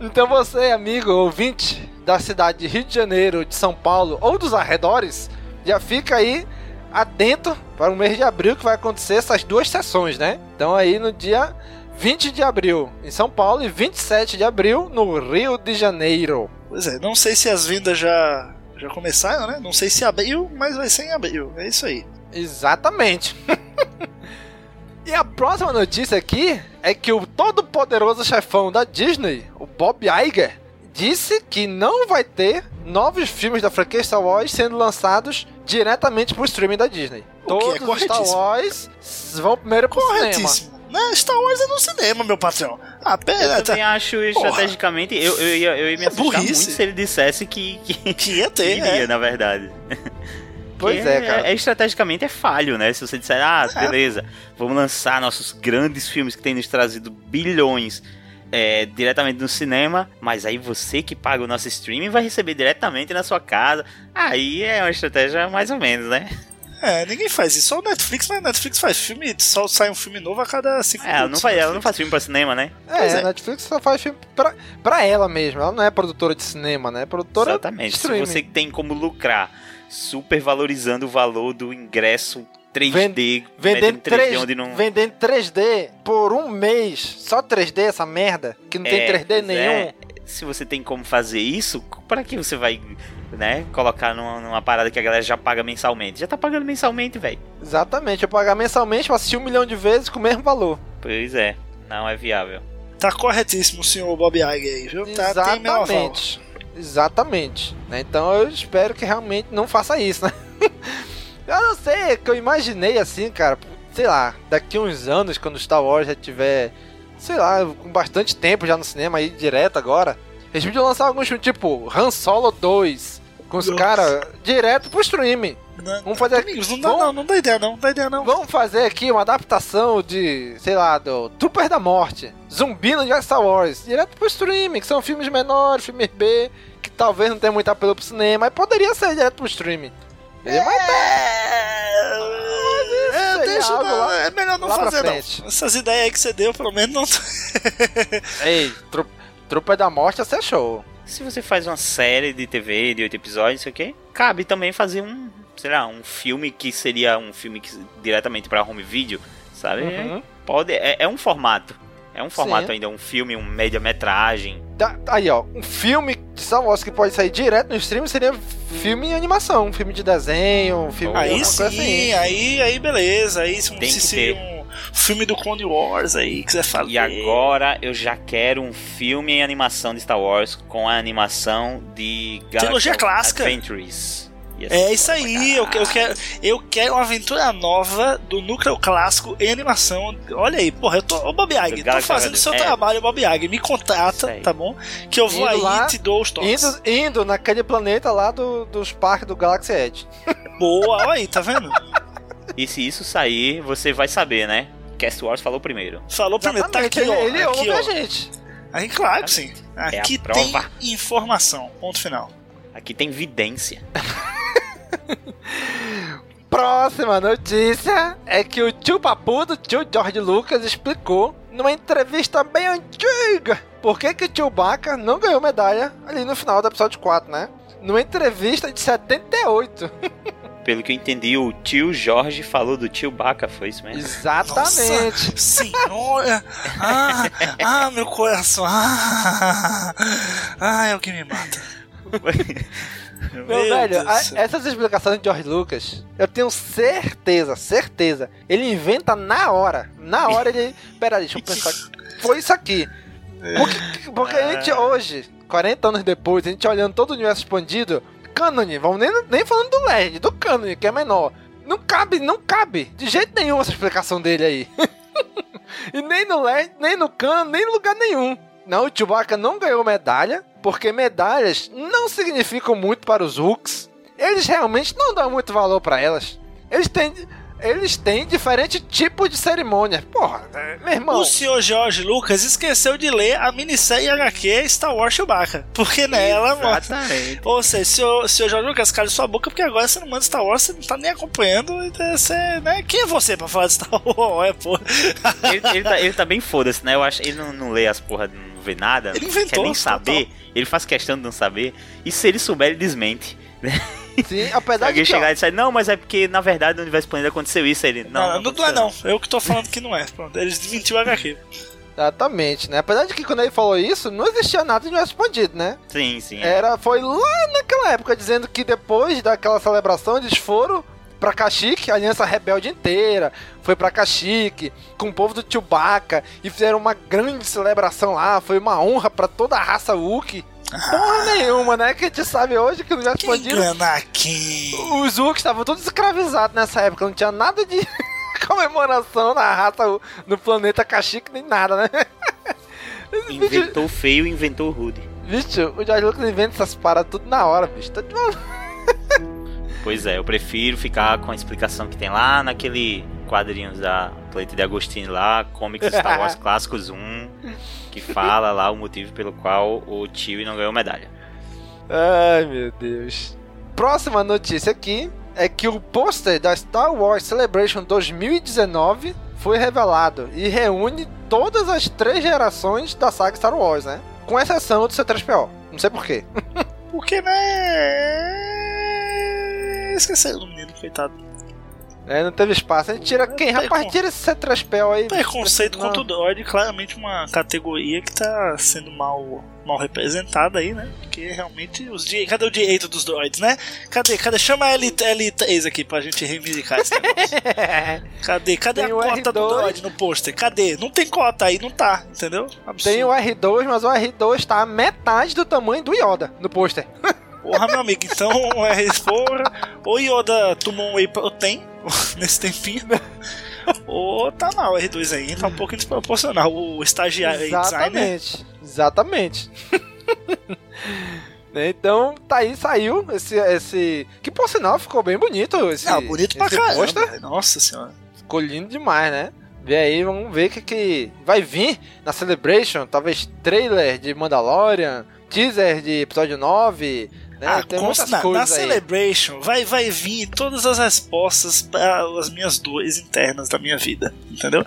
Então você, amigo ouvinte da cidade de Rio de Janeiro, de São Paulo ou dos arredores, já fica aí atento para o mês de abril que vai acontecer essas duas sessões, né? Então aí no dia 20 de abril em São Paulo e 27 de abril no Rio de Janeiro. Pois é, não sei se as vendas já, já começaram, né? Não sei se abril, mas vai ser em abril. É isso aí. Exatamente. <laughs> e a próxima notícia aqui é que o todo poderoso chefão da Disney, o Bob Iger, disse que não vai ter novos filmes da franquia Star Wars sendo lançados diretamente pro streaming da Disney. O que é Todos os Star. Wars vão primeiro pro cinema. Corretíssimo. Né? Star Wars é no cinema, meu patrão. Ah, Eu pera, também tá, acho estrategicamente. Eu, eu, ia, eu ia me É assustar burrice. muito se ele dissesse que, que, que ia ter, <laughs> iria, é. na verdade. Pois Que é, cara. É, estrategicamente é falho, né? Se você disser, ah, É. beleza, vamos lançar nossos grandes filmes que têm nos trazido bilhões é, diretamente no cinema, mas aí você que paga o nosso streaming vai receber diretamente na sua casa. Aí é uma estratégia mais ou menos, né? É, ninguém faz isso. Só o Netflix, mas o Netflix faz filme, só sai um filme novo a cada cinco É, ela não, minutos. faz, ela né? não faz filme pra cinema, né? É, é. a Netflix só faz filme pra, pra ela mesma. Ela não é produtora de cinema, né? É produtora de Exatamente. Se você tem como lucrar super valorizando o valor do ingresso 3D, Vendendo metendo 3D 3, onde não. vendendo 3D por um mês. Só 3D essa merda. Que não tem É, 3D pois nenhum. é. Se você tem como fazer isso, para que você vai, né, colocar numa, numa parada que a galera já paga mensalmente? Já tá pagando mensalmente, velho. Exatamente. Eu pagar mensalmente, eu assisti um milhão de vezes com o mesmo valor. Pois é, não é viável. Tá corretíssimo o senhor Bob Iger aí, viu? Tá, tem. Exatamente. Exatamente. né? Então eu espero que realmente não faça isso, né? <laughs> eu não sei, é que eu imaginei assim, cara. Sei lá, daqui uns anos, quando Star Wars já tiver, sei lá, com bastante tempo já no cinema aí, direto agora. Eles podiam lançar alguns filmes tipo Han Solo 2, com os caras direto pro streaming. Não, Vamos fazer- amigos, não dá vamos- não, não dá ideia não, não dá ideia não. Vamos fazer aqui uma adaptação de, sei lá, do Trooper da Morte, Zumbi no Star Wars, direto pro streaming, que são filmes menores, filmes B, que talvez não tenha muito apelo pro cinema, mas poderia ser direto pro streaming. É, mas É, é, deixa, não, lá- é melhor não fazer não. Essas ideias aí que você deu, pelo menos não. <laughs> Ei, tru Trooper da Morte ser show. Se você faz uma série de TV de oito episódios, não sei o quê, cabe também fazer um, sei lá, um filme que seria um filme que, diretamente pra home video, sabe? Uhum. Pode, é, é um formato. É um formato Sim. ainda, um filme, um média-metragem. Da- aí, ó, um filme de Star Wars que pode sair direto no stream seria filme em animação, um filme de desenho, um filme Aí sim, assim. aí, aí beleza. Aí se, Tem se que seria ter. um filme do Clone Wars aí, quiser falar. E agora eu já quero um filme em animação de Star Wars com a animação de Galaxy Trilogia clássica. Adventures. É isso aí, eu, eu, quero, eu quero uma aventura nova do núcleo clássico em animação. Olha aí, porra, eu tô. Ô Bob Iger, tô fazendo seu é. trabalho, Bob Iger. Me contrata, tá bom? Que eu vou Indo aí lá, e te dou os toques. Indo, indo naquele planeta lá do- dos parques do Galaxy Edge. <laughs> Boa, olha aí, tá vendo? E se isso sair, você vai saber, né? Cast Wars falou primeiro. Falou primeiro, tá aqui, ó. ele, ele aqui, ouve ó. a gente. Aí, claro que sim. É Aqui prova. tem informação. Ponto final. Aqui tem vidência. <laughs> <laughs> Próxima notícia é que o tio Papu do tio George Lucas explicou numa entrevista bem antiga por que, que o tio Baca não ganhou medalha ali no final do episódio 4, né? Numa entrevista de 78. <laughs> Pelo que eu entendi, o tio Jorge falou do tio Baca, foi isso mesmo? Exatamente. Senhora! Ah, ah, meu coração! Ah, ah, é o que me mata. <laughs> Meu, velho, a- essas explicações de George Lucas, eu tenho certeza, certeza. Ele inventa na hora. Na hora ele. Pera aí, deixa eu pensar. Foi isso aqui. Porque, porque a gente hoje, 40 anos depois, a gente olhando todo o universo expandido, Canon, vamos nem, nem falando do LED, do Canon, que é menor. Não cabe, não cabe. De jeito nenhum essa explicação dele aí. <laughs> e nem no LED, nem no Canon, nem em lugar nenhum. Não, o Chewbacca não ganhou medalha, porque medalhas não significam muito para os Hulks. Eles realmente não dão muito valor para elas. Eles têm, eles têm diferente tipo de cerimônia. Porra, é, meu irmão. O senhor Jorge Lucas esqueceu de ler a minissérie HQ Star Wars Chewbacca. Porque nela, mano. Exatamente. Ou seja, senhor, senhor Jorge Lucas, cala sua boca, porque agora você não manda Star Wars, você não tá nem acompanhando. então Você, né? Quem é você pra falar de Star <laughs> Wars? É, pô. Ele, ele tá, ele tá bem foda-se, né? Eu acho ele não, não lê as porra, não vê nada. Ele inventou, quer nem total. saber. Ele faz questão de não saber. E se ele souber, ele desmente. Sim, Se apesar de alguém que, chegar ó, e disser, não, mas é porque na verdade no universo expandido aconteceu isso. Aí Ele, Não, não, não, não, é não. Eu que tô falando que não é. Pronto, eles desmentiu o HQ. Exatamente, né? Apesar de que quando ele falou isso, não existia nada de universo expandido, né? Sim, sim. Era, foi lá naquela época dizendo que depois daquela celebração eles foram pra Kashyyyk, a aliança rebelde inteira, foi pra Kashyyyk, com o povo do Chewbacca, e fizeram uma grande celebração lá, foi uma honra pra toda a raça Wookiee. Porra nenhuma, né? Que a gente sabe hoje que expandido enganar quem? os Wookies estavam todos escravizados nessa época, não tinha nada de <laughs> comemoração na raça, no planeta Kashyyyk, nem nada, né? <laughs> Inventou feio, inventou rude. Bicho, o George Lucas inventa essas paradas tudo na hora, bicho. Tá de maluco. <laughs> Pois é, eu prefiro ficar com a explicação que tem lá naquele quadrinhos da Planeta de Agostinho lá, Comics Star Wars <laughs> Clássicos 1, que fala lá o motivo pelo qual o Chewie não ganhou medalha. Ai, meu Deus. Próxima notícia aqui é que o pôster da Star Wars Celebration 2019 foi revelado e reúne todas as três gerações da saga Star Wars, né? Com exceção do C3PO. Não sei porquê. Porque, <laughs> né? Esqueceram do menino, coitado. É, não teve espaço. A gente tira quem? Precon- Rapaz, tira esse C3PO aí. Preconceito Não. contra o droid, claramente uma categoria que tá sendo mal, mal representada aí, né? Porque realmente os di- Cadê o direito dos droids, né? Cadê? Cadê? Chama a L, L3 aqui pra gente reivindicar esse negócio. <laughs> Cadê? Cadê Tem a cota do R2. droid no pôster? Cadê? Não tem cota aí, não tá, entendeu? Absurdo. Tem o R2, mas o R2 tá a metade do tamanho do Yoda no pôster. <laughs> Porra, meu amigo, então é, for, ou Yoda tomou um whey protein <laughs> nesse tempinho, ou tá mal o R2 aí, tá um pouco desproporcional. O estagiário aí, designer, Exatamente. Exatamente. Né, <laughs> então, tá aí, saiu esse, esse. Que por sinal ficou bem bonito. Esse, Não, bonito pra caramba. Nossa senhora. Ficou lindo demais, né? Vê aí, vamos ver o que, que vai vir na Celebration. Talvez trailer de Mandalorian, teaser de episódio 9. Né? Ah, Tem na, na. Celebration vai, vai vir todas as respostas para as minhas dores internas da minha vida, entendeu?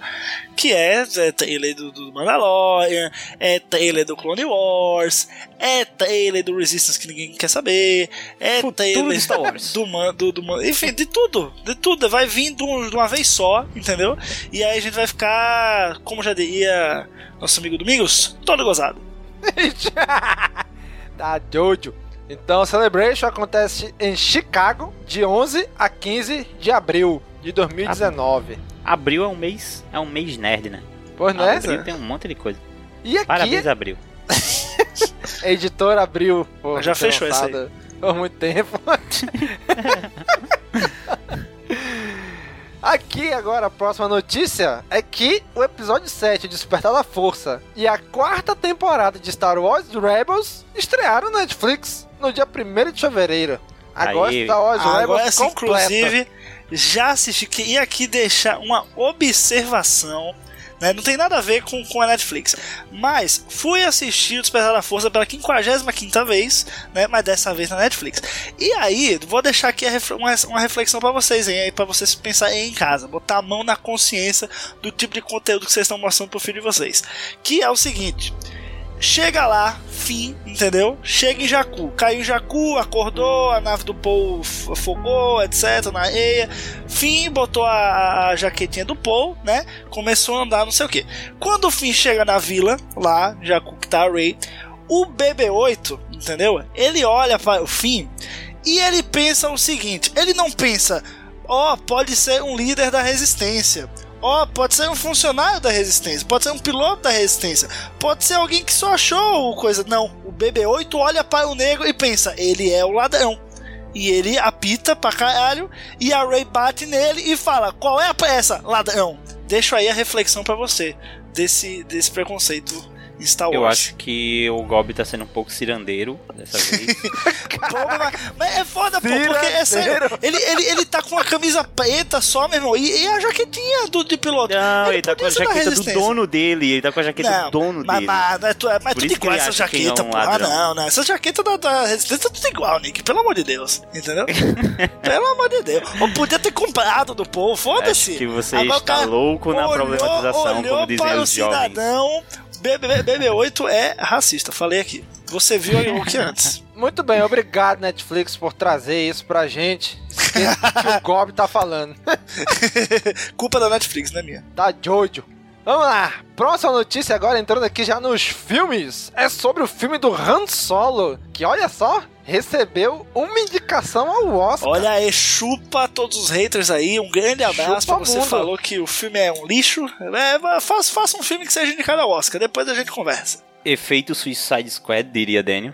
Que é, é trailer do, do Mandalorian, é trailer do Clone Wars, é trailer do Resistance que ninguém quer saber, é Futuro trailer Star Wars. do, man- do, do enfim, de tudo, de tudo, vai vir de, um- de uma vez só, entendeu? E aí a gente vai ficar, como já diria nosso amigo Domingos, todo gozado. <laughs> tá Jojo. Então, Celebration acontece em Chicago de 11 a 15 de abril de 2019. Abril é um mês. É um mês nerd, né? Pois não é? Abril tem um monte de coisa. E aqui, Parabéns, Abril. <laughs> a editora abriu. Pô, Já fechou essa aí. Por muito tempo. <laughs> Aqui agora a próxima notícia é que o episódio 7 Despertar da Força e a quarta temporada de Star Wars Rebels estrearam na Netflix no dia 1 de fevereiro. Agora Aí. Star Wars Agora Rebels sim, completa. inclusive, já assisti. E aqui deixar uma observação. Né? Não tem nada a ver com, com a Netflix. Mas fui assistir o Despertar da Força pela 55 vez, né? Mas dessa vez na Netflix. E aí, vou deixar aqui uma, reflexão pra vocês, hein? Para vocês pensarem em casa, botar a mão na consciência do tipo de conteúdo que vocês estão mostrando pro filho de vocês. Que é o seguinte. Chega lá, fim, entendeu? Chega em Jakku. Caiu em Jakku, acordou, a nave do Paul afogou, etc. Na areia. Fim, botou a, a jaquetinha do Paul, né? Começou a andar, não sei o que. Quando o Fim chega na vila, lá, Jakku que tá a Ray, o BB-8, entendeu? Ele olha para o Fim e ele pensa o seguinte: ele não pensa, ó, pode ser um líder da resistência. Ó, pode ser um funcionário da resistência, pode ser um piloto da resistência, pode ser alguém que só achou coisa. Não, o BB-8 olha para o negro e pensa, ele é o ladrão. E ele apita pra caralho, e a Ray bate nele e fala: Qual é a pressa, ladrão? Deixo aí a reflexão pra você desse, desse preconceito Star Wars. Eu acho que o Gob tá sendo um pouco cirandeiro dessa vez. <laughs> Pô, mas, mas é foda, pô, porque é sério. Ele, ele, ele tá com uma camisa preta só, meu irmão, e, e a jaquetinha do, de piloto. Não, ele, tá com a jaqueta do dono dele. Ele tá com a jaqueta Não, do dono mas, dele. mas, mas, tu, mas Por tudo igual ele essa que jaqueta, é um pô. Ah, não, não. Essa jaqueta da, da resistência é tudo igual, Nick. Pelo amor de Deus. Entendeu? <laughs> Pelo amor de Deus. Ou podia ter comprado do povo, foda-se. Acho que você Agora está cara louco na olhou- problematização, olhou como dizem para os o jovens. cidadão. BB, BB8 é racista, falei aqui. Você viu o que antes. <laughs> Muito bem, obrigado Netflix por trazer isso pra gente. Esqueça que o Gob tá falando. <laughs> Culpa da Netflix, não é minha. da Jojo. Vamos lá, próxima notícia agora entrando aqui já nos filmes. É sobre o filme do Han Solo, que olha só, recebeu uma indicação ao Oscar. Olha aí, chupa todos os haters aí. Um grande abraço Chupa pra você mundo. falou que o filme é um lixo. É, faça, faça um filme que seja indicado ao Oscar, depois a gente conversa. Efeito Suicide Squad, diria Daniel.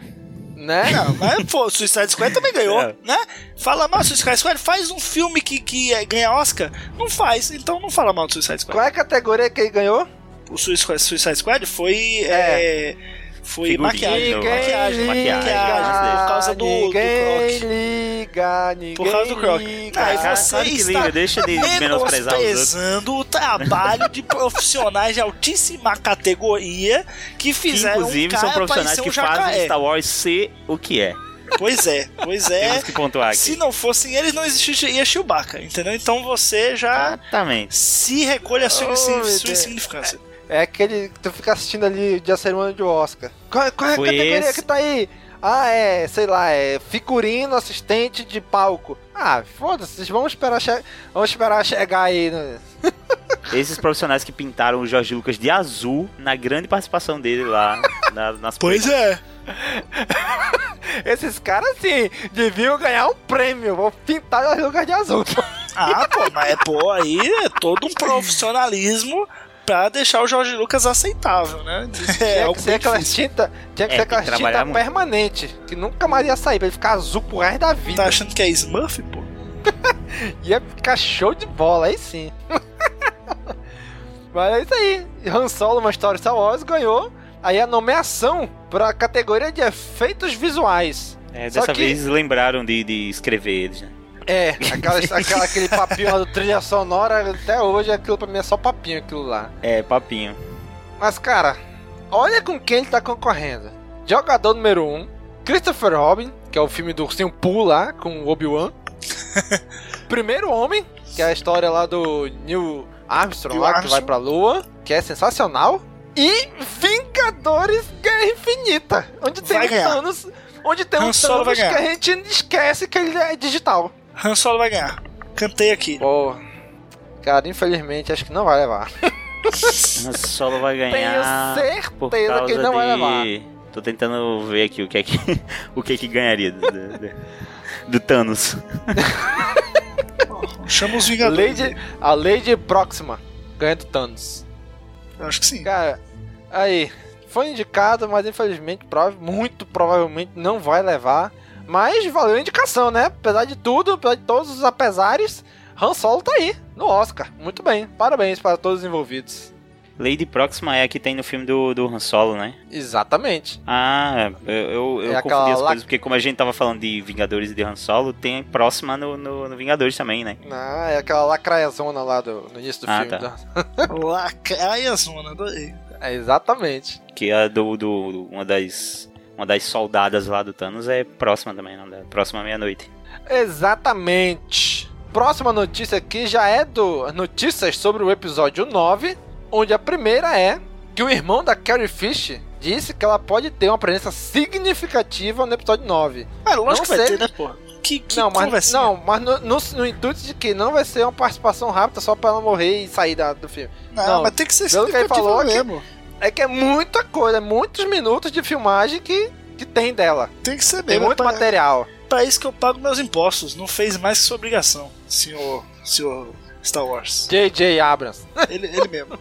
Né? Não, mas pô, Suicide Squad também ganhou, É. né? Fala mal do Suicide Squad, faz um filme que, que é, ganha Oscar. Não faz, então não fala mal do Suicide Squad. Qual é a categoria que ele ganhou? O Suicide, Squad foi. É. foi maquiagem. Maquiagem, liga, maquiagem. Por causa do, do ninguém Croc. liga, ninguém Por causa do Croc. liga. Cara, você que está liga, deixa de menosprezar menosprezando o trabalho de profissionais de altíssima categoria que Que, fizeram inclusive, um são profissionais que um fazem Star Wars ser o que é. Pois é, pois <laughs> é. Temos que pontuar aqui. Se não fossem eles, não existiria Chewbacca, entendeu? Então você já Exatamente. se recolhe a sua, Oh, sua insignificância. É aquele que tu fica assistindo ali de cerimônia de Oscar. Qual, qual é a Foi categoria esse. que tá aí? Ah, é, sei lá, é figurino assistente de palco. Ah, foda-se, vamos esperar, che vamos esperar chegar aí. Né? <laughs> Esses profissionais que pintaram o Jorge Lucas de azul na grande participação dele lá na- nas Pois é. <laughs> Esses caras, sim, deviam ganhar um prêmio. Vou pintar as lugar de azul. Ah, pô, mas é pô, aí é todo um profissionalismo pra deixar o Jorge Lucas aceitável, né? <laughs> É tinha algo que ser aquela tinta, tinha que É, ser aquela que tinta muito. permanente, que nunca mais ia sair, pra ele ficar azul pro resto da vida. Tá achando que é Smurf, pô? <laughs> Ia ficar show de bola, aí sim. <laughs> Mas é isso aí. Han Solo, uma história Star Wars, ganhou aí a nomeação pra categoria de efeitos visuais. É, dessa que- vez lembraram de, de escrever eles, né? É, <laughs> aquela, aquela- aquele papinho lá do trilha sonora, até hoje aquilo pra mim é só papinho aquilo lá. É, papinho. Mas, cara, olha com quem ele tá concorrendo. Jogador número 1, um, Christopher Robin, que é o filme do Ursinho Pooh lá, com o Obi-Wan. <laughs> Primeiro Homem, que é a história lá do Neil Armstrong Neil lá, que vai pra Lua, que é sensacional. E Vingadores Guerra Infinita, onde tem Vai ganhar. Thanos, onde tem um Solo Thanos que a gente esquece que ele é digital. Han Solo vai ganhar. Cantei aqui. Pô, cara, infelizmente acho que não vai levar. <laughs> Han Solo vai ganhar. Tenho por certeza causa que ele não vai de levar. Tô tentando ver aqui o que é que, <laughs> o que, é que ganharia do, do, do Thanos. <laughs> Chama os Vingadores. Lady, a Lady Proxima ganha do Thanos. Eu acho que sim. Cara, aí, foi indicado, mas infelizmente, prova- muito provavelmente não vai levar. Mas valeu a indicação, né? Apesar de tudo, apesar de todos os apesares, Han Solo tá aí, no Oscar. Muito bem, parabéns para todos os envolvidos. Lady Proxima é a que tem no filme do, do Han Solo, né? Exatamente. Ah, eu, eu, eu É confundi as lá- coisas, porque como a gente tava falando de Vingadores e de Han Solo, tem Próxima no, no, no Vingadores também, né? Ah, é aquela lacraiazona lá do, no início do Ah, filme. tá. <laughs> Lacraia zona, adorei. É, exatamente. Que a do, do, do- uma das uma das soldadas lá do Thanos é próxima também, não da próxima meia-noite. Exatamente. Próxima notícia aqui já é do notícias sobre o episódio 9, onde a primeira é que o irmão da Carrie Fish disse que ela pode ter uma presença significativa no episódio 9. Ah, lógico Não que vai sei. ter, né, porra? Que, que não, mas, não, mas no, no, no intuito de que não vai ser uma participação rápida só pra ela morrer e sair da- do filme. Não, não, mas tem que ser pelo que ele falou mesmo. É que é muita coisa, é muitos minutos de filmagem que, que tem dela. Tem que ser Tem mesmo. muito é pra, material. pra isso que eu pago meus impostos. Não fez mais que sua obrigação, senhor, senhor Star Wars. J.J. Abrams. <laughs> ele, ele mesmo.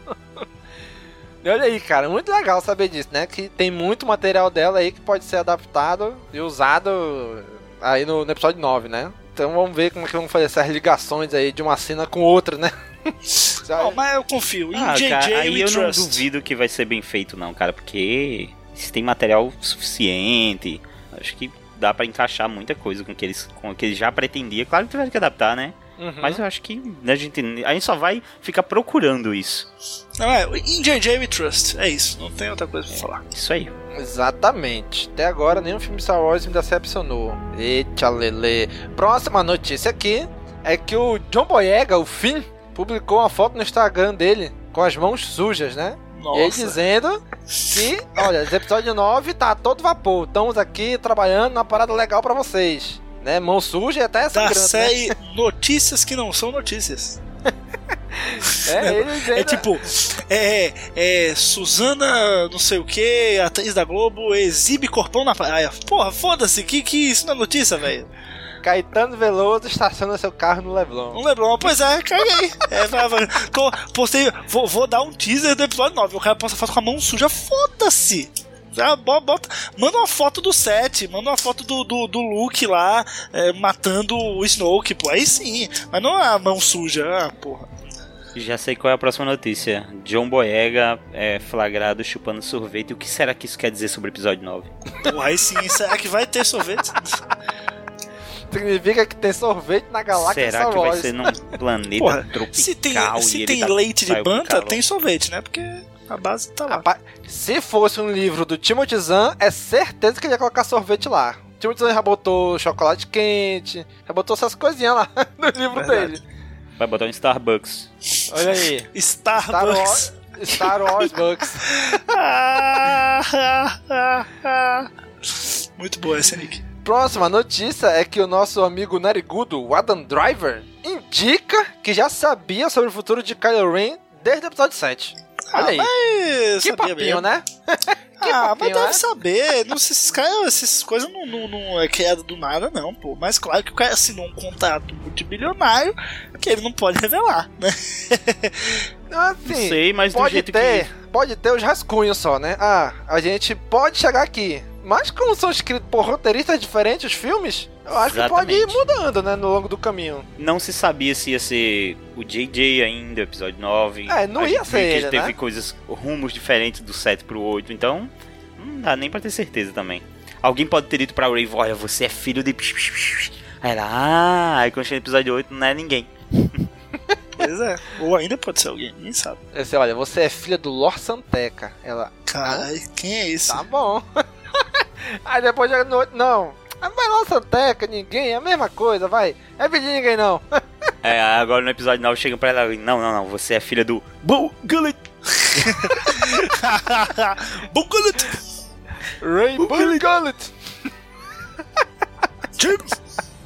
Olha aí, cara, muito legal saber disso, né? Que tem muito material dela aí que pode ser adaptado e usado aí no, no episódio 9, né? Então vamos ver como é que vão fazer essas ligações aí de uma cena com outra, né? <laughs> Não, mas eu confio. Em Ah, JJ cara, aí eu não trust. duvido que vai ser bem feito não, cara, porque se tem material suficiente, acho que dá pra encaixar muita coisa com o que eles com o que eles já pretendia. Claro que tiveram que adaptar, né? Uhum. Mas eu acho que a gente a gente só vai ficar procurando isso. Não, é, em JJ we trust. É isso. Não tem outra coisa pra falar. Isso aí. Exatamente. Até agora nenhum filme Star Wars me decepcionou. Eita, Lele. Próxima notícia aqui é que o John Boyega, o Finn, publicou uma foto no Instagram dele com as mãos sujas, né? E ele Nossa. dizendo que, olha, esse episódio 9 tá todo vapor. Estamos aqui trabalhando numa parada legal pra vocês. Né? Mão suja e até essa Da grana. Né? série Notícias que não são notícias. <laughs> É, ele dizendo, É tipo, é, é Suzana, não sei o que, atriz da Globo, exibe corpão na praia. Porra, foda-se, que, que isso não é notícia, velho? Caetano Veloso estaciona seu carro no Leblon. Não lembrou, pois é, caguei. É. Tô, postei, vou, vou dar um teaser do episódio 9. O cara posta foto com a mão suja, foda-se. Bota, manda uma foto do set, manda uma foto do, do, do Luke lá é, matando o Snoke, pô. Aí sim, mas não a mão suja, ah, porra. Já sei qual é a próxima notícia. John Boyega é flagrado chupando sorvete. O que será que isso quer dizer sobre o episódio 9? Porra, aí sim, será que vai ter sorvete? Significa que tem sorvete na galáxia será Star que vai ser num planeta Porra, tropical? se tem, se tem tá- leite de banta, tem sorvete, né? Porque a base tá lá. Rapaz, se fosse um livro do Timothy Zahn, é certeza que ele ia colocar sorvete lá. O Timothy Zahn já botou chocolate quente, já botou essas coisinhas lá <laughs> no livro Verdade. dele. Vai botar um Starbucks. Olha aí. Star Starbucks. Wars, Star Wars Bucks. <laughs> Ah, ah, ah. Muito boa essa, Nick. Próxima notícia é que o nosso amigo narigudo, o Adam Driver, indica que já sabia sobre o futuro de Kylo Ren desde o episódio 7. Olha aí. Mas, Que sabia papinho, mesmo. né? <laughs> Que ah, papinho, mas deve né? saber. Não sei, esses caras, essas coisas não, não, não é criado do nada, não, pô. Mas claro que o cara assinou um contrato multibilionário que ele não pode revelar, né? <laughs> Assim, Não sei, mas do pode jeito ter, que... pode ter os rascunhos só, né? Ah, a gente pode chegar aqui. Mas como são escritos por roteiristas diferentes os filmes, eu acho que pode ir Exatamente. mudando, né, no longo do caminho. Não se sabia se ia ser o JJ ainda, episódio 9. É, não A ia gente ser viu que ele, teve né? coisas, rumos diferentes do 7 pro 8, então não dá nem pra ter certeza também. Alguém pode ter dito pra Rave, olha, você é filho de... Aí ela, ah, aí quando chega no episódio 8 não é ninguém. <laughs> Pois é. Ou ainda pode ser alguém, ninguém sabe. Eu sei, olha, você é filha do Lord Santeca. Ela, Caralho, quem é esse? tá bom. <laughs> Aí depois já no outro, não. Ah, Vai Lord Santeca, ninguém, é a mesma coisa, vai. É pedir ninguém não. <laughs> É, agora no episódio 9 chegam pra ela, não, não, não, você é filha do... Bo Gullet. Rainbow Gullet. James!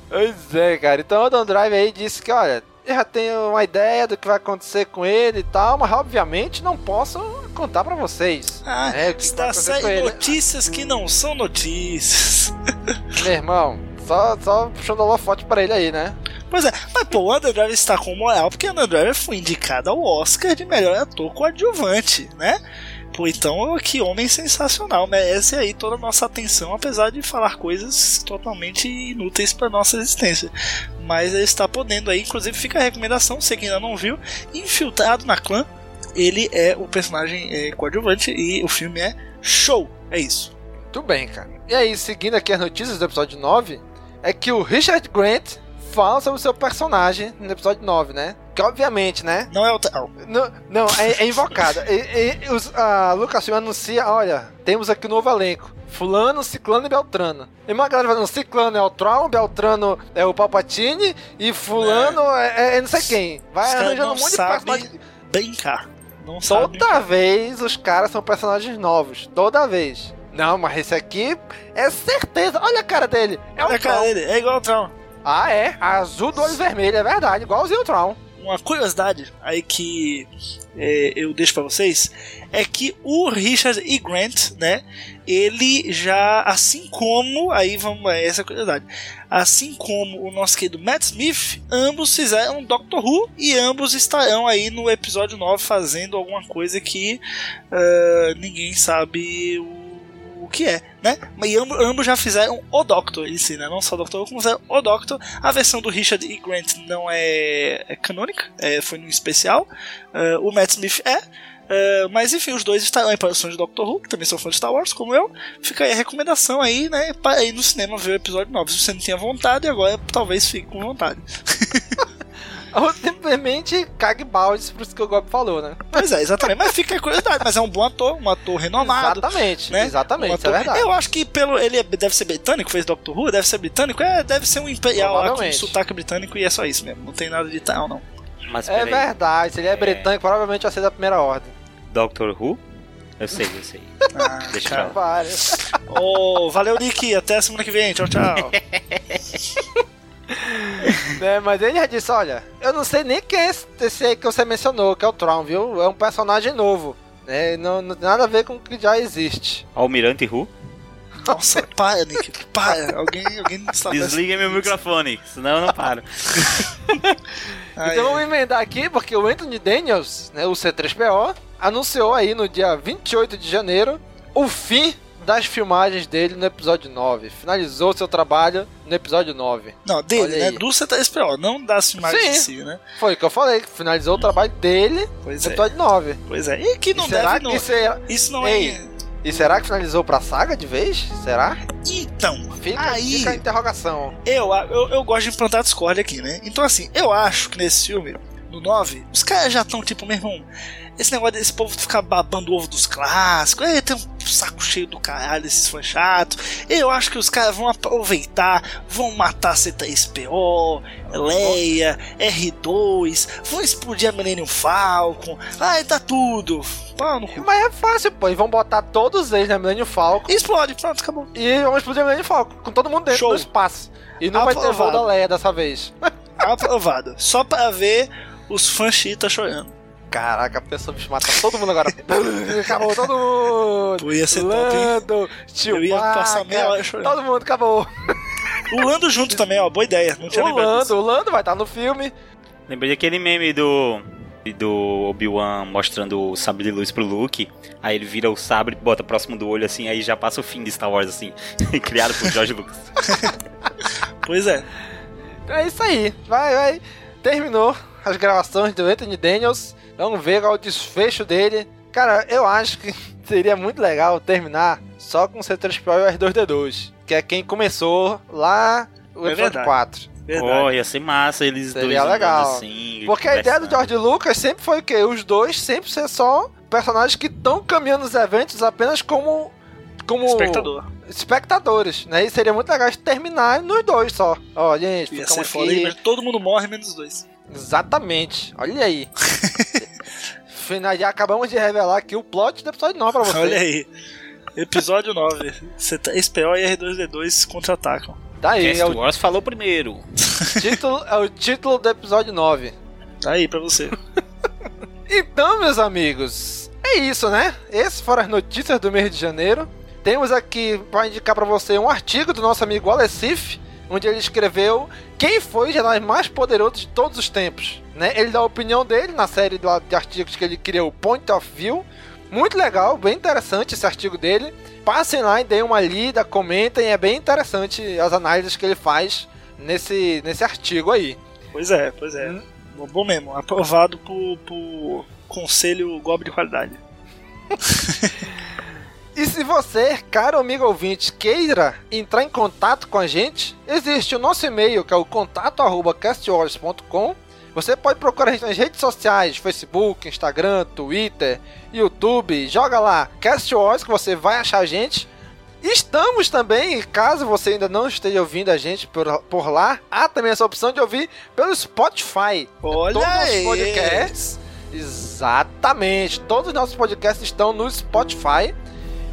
Pois é, cara. Então o Adam Drive aí disse que, olha, eu já tenho uma ideia do que vai acontecer com ele e tal, mas obviamente não posso contar pra vocês. Ah, É, o que vai da acontecer com série ele? Notícias que não são notícias. <laughs> Meu irmão, só, só puxando holofote pra ele aí, né? Pois é, mas pô, o Andrew Driver está com moral porque o Andrew Driver foi indicado ao Oscar de melhor ator coadjuvante, né? Pô, então que homem sensacional, merece aí toda a nossa atenção, apesar de falar coisas totalmente inúteis para nossa existência. Mas ele está podendo aí, inclusive fica a recomendação, você que ainda não viu, Infiltrado na Clã, ele é o personagem é, coadjuvante e o filme é show, é isso. Muito bem, cara. E aí, seguindo aqui as notícias do episódio 9, é que o Richard Grant fala sobre o seu personagem no episódio 9, né? Que obviamente, né? Não é o. Não. Não, não é, é invocado. E, e, os, a Lucasfilm anuncia, olha, temos aqui um novo elenco. Fulano, Ciclano e Beltrano. E uma galera falando, Ciclano é o Tron, Beltrano é o Palpatine e Fulano é, é não sei quem. Vai Os arranjando um monte de personagem. brincar. Não sabe. Toda vez os caras são personagens novos. Toda vez. Não, mas esse aqui é certeza. Olha a cara dele. É o Olha a cara Tron. dele, é igual o Tron. Ah, é. Azul do olho vermelho, é verdade. Igualzinho o Tron. Uma curiosidade aí que é, eu deixo pra vocês é que o Richard E. Grant, né? Ele já, assim como, aí vamos, essa é curiosidade, assim como o nosso querido Matt Smith, ambos fizeram Doctor Who e ambos estarão aí no episódio 9 fazendo alguma coisa que ah, ninguém sabe o que é, né? Mas ambos, ambos já fizeram o Doctor em si, né? Não só o Doctor Who, como fizeram o Doctor. A versão do Richard E. Grant não é, é canônica, é, foi no especial. Ah, o Matt Smith é. Ah, mas enfim, os dois estarão em produção de Doctor Who, que também são fãs de Star Wars, como eu. Fica aí a recomendação aí, né? Para ir no cinema ver o episódio 9. Se você não tinha vontade, agora talvez fique com vontade. <laughs> <laughs> Ou simplesmente cague baldes, por isso que o Gob falou, né? Pois é, exatamente. Mas fica a curiosidade, mas é um bom ator, um ator renomado. Exatamente, né? exatamente, Um isso é ator- verdade. Eu acho que pelo ele é- deve ser britânico, fez Doctor Who, deve ser britânico, é, deve ser um imperial lá com Provavelmente. sotaque britânico e é só isso mesmo. Não tem nada de tal, não. Mas É verdade, se ele é, É. britânico, provavelmente vai ser da primeira ordem. Doctor Who? Eu sei, eu sei. <laughs> Ah, Deixa cara. pra lá. Vários. Ô, valeu, Nick. Até a semana que vem. Tchau, tchau. <laughs> né, mas ele já disse, olha, eu não sei nem quem é esse, esse aí que você mencionou, que é o Tron, viu? É um personagem novo. Né? Não, não tem nada a ver com o que já existe. Almirante Who? Nossa, para, Nick. Para. Alguém, alguém está Desliga meu microfone, senão eu não paro. <laughs> Então vamos emendar aqui, porque o Anthony Daniels, né, o C3PO, anunciou aí no dia 28 de janeiro o fim das filmagens dele no episódio 9. Finalizou seu trabalho no episódio 9. Não, dele, né? Do C3PO, não das filmagens Sim. em si, né? Foi o que eu falei, que finalizou o trabalho dele Pois no é. episódio 9. Pois é. E que não e será deve, que não. será... Isso não Ei. é. E será que finalizou pra saga de vez? Será? Então, Fica, aí. fica a interrogação. Eu, eu, eu gosto de implantar discórdia aqui, né? Então, assim, eu acho que nesse filme, no 9, os caras já estão tipo, meu irmão, esse negócio desse povo ficar babando o ovo dos clássicos, é, tem um saco cheio do caralho desses fãs chatos. Eu acho que os caras vão aproveitar, vão matar C3PO, Leia, R2, vão explodir a Millennium Falcon, ai, tá tudo. Pau no cu. Mas é fácil, pô. E vão botar todos eles na Millennium Falcon. Explode, pronto, acabou. E vamos explodir a Millennium Falcon. Com todo mundo dentro Show. do espaço. E não vai ter voo Aprovado. da Leia dessa vez. <laughs> Aprovado. Só pra ver os fãs chita chorando. Caraca, a pessoa bicho mata todo mundo agora. <laughs> acabou todo mundo. Pô, ia ser top, hein? Lando, Eu ia passar meia hora chorando. Todo mundo acabou. O Lando junto também, ó, boa ideia. Não tinha O lembrado disso. Lando, o Lando vai estar no filme. Lembrei daquele meme do. Do Obi-Wan mostrando o sabre de luz pro Luke. Aí ele vira o sabre, bota próximo do olho assim, aí já passa o fim de Star Wars assim. <laughs> criado por George Lucas. <laughs> Pois é. Então é isso aí. Vai, vai. Terminou as gravações do Anthony Daniels. Vamos ver qual é o desfecho dele. Cara, eu acho que <laughs> seria muito legal terminar só com o C3PO e o R2D2. Que é quem começou lá o É episódio verdade. 4. Verdade. Pô, ia ser massa eles Seria dois legal. assim. Porque a ideia do. George Lucas sempre foi o quê? Os dois sempre ser só personagens que estão caminhando nos eventos apenas como. como Espectador. espectadores, né? E seria muito legal terminar nos dois só. Ó, gente, Ia ficamos ser foda, aqui. mas todo mundo morre menos os dois. Exatamente. Olha aí. <laughs> Final, já acabamos de revelar aqui o plot do episódio 9 pra você. Olha aí. Episódio 9. SPO e R2D2 contra-atacam. Tá aí, Cast é o, Wars falou primeiro. <laughs> título, é o título do episódio 9. Tá aí pra você. <laughs> Então, meus amigos, É isso, né? Essas foram as notícias do mês de janeiro. Temos aqui para indicar para você um artigo do nosso amigo Alessif, onde ele escreveu quem foi o Jedi mais poderoso de todos os tempos. Né? Ele dá a opinião dele na série de artigos que ele criou, Point of View. Muito legal, bem interessante esse artigo dele. Passem lá e deem uma lida, comentem, é bem interessante as análises que ele faz nesse, nesse artigo aí. Pois é, pois é. Hum. Bom mesmo, aprovado por, por Conselho Gob de Qualidade. <laughs> E se você, caro amigo ouvinte, queira entrar em contato com a gente, existe o nosso e-mail que é o contato@castwars.com. Você pode procurar a gente nas redes sociais, Facebook, Instagram, Twitter, YouTube, joga lá Cast Wars que você vai achar a gente. Estamos também, caso você ainda não esteja ouvindo a gente por, por lá, há também essa opção de ouvir pelo Spotify. Olha Todos aí. os podcasts. Exatamente. Todos os nossos podcasts estão no Spotify.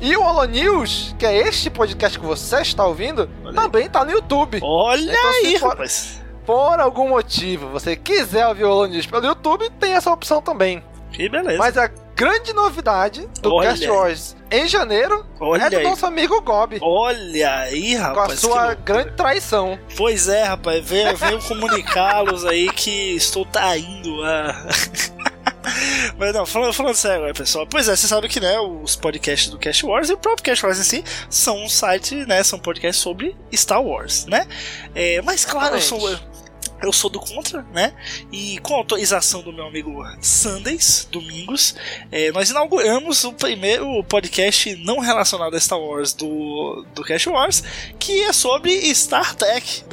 E o Holo News, que é este podcast que você está ouvindo, Olha também está no YouTube. Olha então, aí, por, rapaz. Por algum motivo você quiser ouvir o Holo News pelo YouTube, tem essa opção também. Que beleza. Mas a grande novidade do Olha. Cast Wars em janeiro Olha é do aí. nosso amigo Gob. Olha aí, rapaz. Com a sua grande traição. Pois é, rapaz. Venho, venho comunicá-los aí que estou traindo a. <laughs> Mas não, falando, falando sério, né, pessoal. Pois é, você sabe que, né, os podcasts do Cast Wars e o próprio Cast Wars em si são um site, né, são podcasts sobre Star Wars, né? É, mas claro, eu sou, eu sou do contra, né? E com autorização do meu amigo Sundays, domingos, é, nós inauguramos o primeiro podcast não relacionado a Star Wars do, do Cash Wars, que é sobre Star Trek.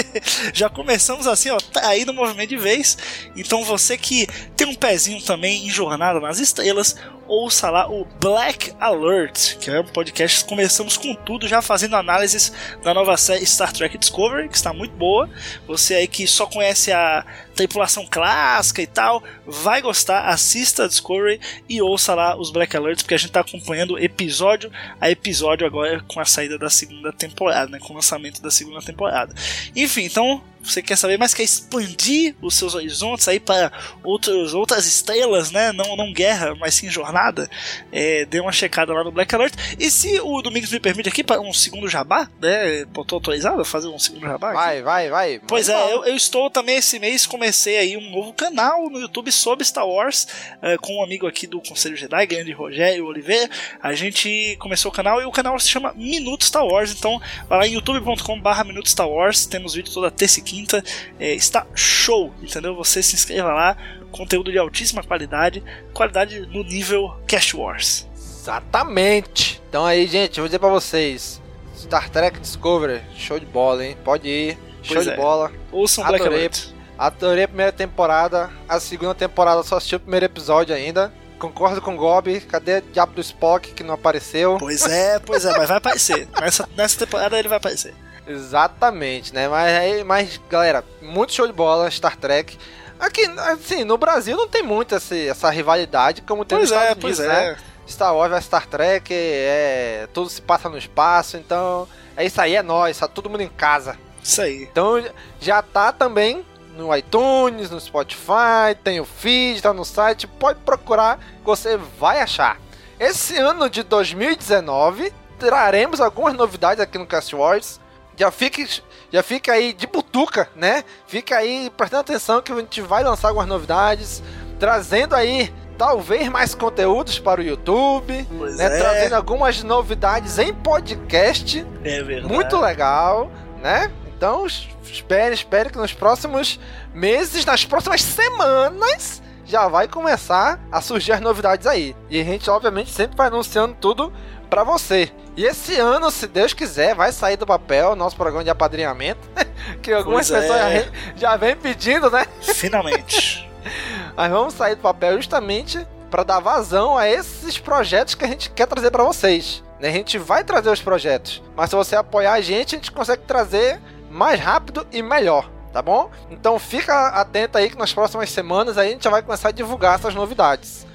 <laughs> Já começamos assim, ó, tá aí no movimento de vez. Então você que tem um pezinho também em Jornada nas Estrelas, ouça lá o Black Alert, que é um podcast que começamos com tudo, já fazendo análises da nova série Star Trek Discovery, que está muito boa. Você aí que só conhece a tripulação clássica e tal, vai gostar, assista a Discovery e ouça lá os Black Alerts, porque a gente está acompanhando episódio a episódio agora com a saída da segunda temporada, né, com o lançamento da segunda temporada. Enfim, então você quer saber mais, quer expandir os seus horizontes aí para outros, outras estrelas, né? Não, não guerra, mas sim jornada. É, dê uma checada lá no Black Alert. E se o Domingos me permite aqui para um segundo jabá, né? Tô autorizado a fazer um segundo jabá? Aqui? Vai, vai, vai. Pois é, eu, eu, estou também esse mês, comecei aí um novo canal no YouTube sobre Star Wars, é, com um amigo aqui do Conselho Jedi, grande Rogério Oliveira. A gente começou o canal e o canal se chama Minuto Star Wars. Então, vai lá em youtube.com/barra Minuto Star Wars. Temos vídeo toda terça e quinta. É, está show, entendeu? Você se inscreva lá, conteúdo de altíssima qualidade, qualidade no nível Cash Wars. Exatamente. Então aí, gente, vou dizer para vocês, Star Trek Discovery, show de bola, hein? Pode ir, show pois de é. bola. Ouçam Black Alert. Adorei a primeira temporada, a segunda temporada só assisti o primeiro episódio ainda. Concordo com o Gob, cadê o Diabo do Spock que não apareceu? Pois é, pois é, mas vai aparecer. Nessa, nessa temporada ele vai aparecer. Exatamente, né? Mas aí, mas galera, muito show de bola Star Trek. Aqui, assim, no Brasil não tem muito essa, essa rivalidade como tem pois nos é, Estados Unidos, pois né? É. Star Wars vs Star Trek, é, tudo se passa no espaço, então é isso aí, é nós, tá todo mundo em casa. Isso aí. Então já tá também no iTunes, no Spotify, tem o feed, tá no site, pode procurar você vai achar. Esse ano de 2019 traremos algumas novidades aqui no Cast Wars já fique, já fica aí de butuca, né? Fica aí prestando atenção que a gente vai lançar algumas novidades, trazendo aí talvez mais conteúdos para o YouTube, né? É. Trazendo algumas novidades em podcast. É verdade. Muito legal, né? Então, espere, espere que nos próximos meses, nas próximas semanas, já vai começar a surgir as novidades aí. E a gente, obviamente, sempre vai anunciando tudo para você. E esse ano, se Deus quiser, vai sair do papel o nosso programa de apadrinhamento. <laughs> que algumas pois pessoas é. já, vêm pedindo, né? Finalmente. <laughs> Mas vamos sair do papel justamente para dar vazão a esses projetos que a gente quer trazer para vocês. A gente vai trazer os projetos, mas se você apoiar a gente, a gente consegue trazer mais rápido e melhor, tá bom? Então fica atento aí que nas próximas semanas a gente já vai começar a divulgar essas novidades.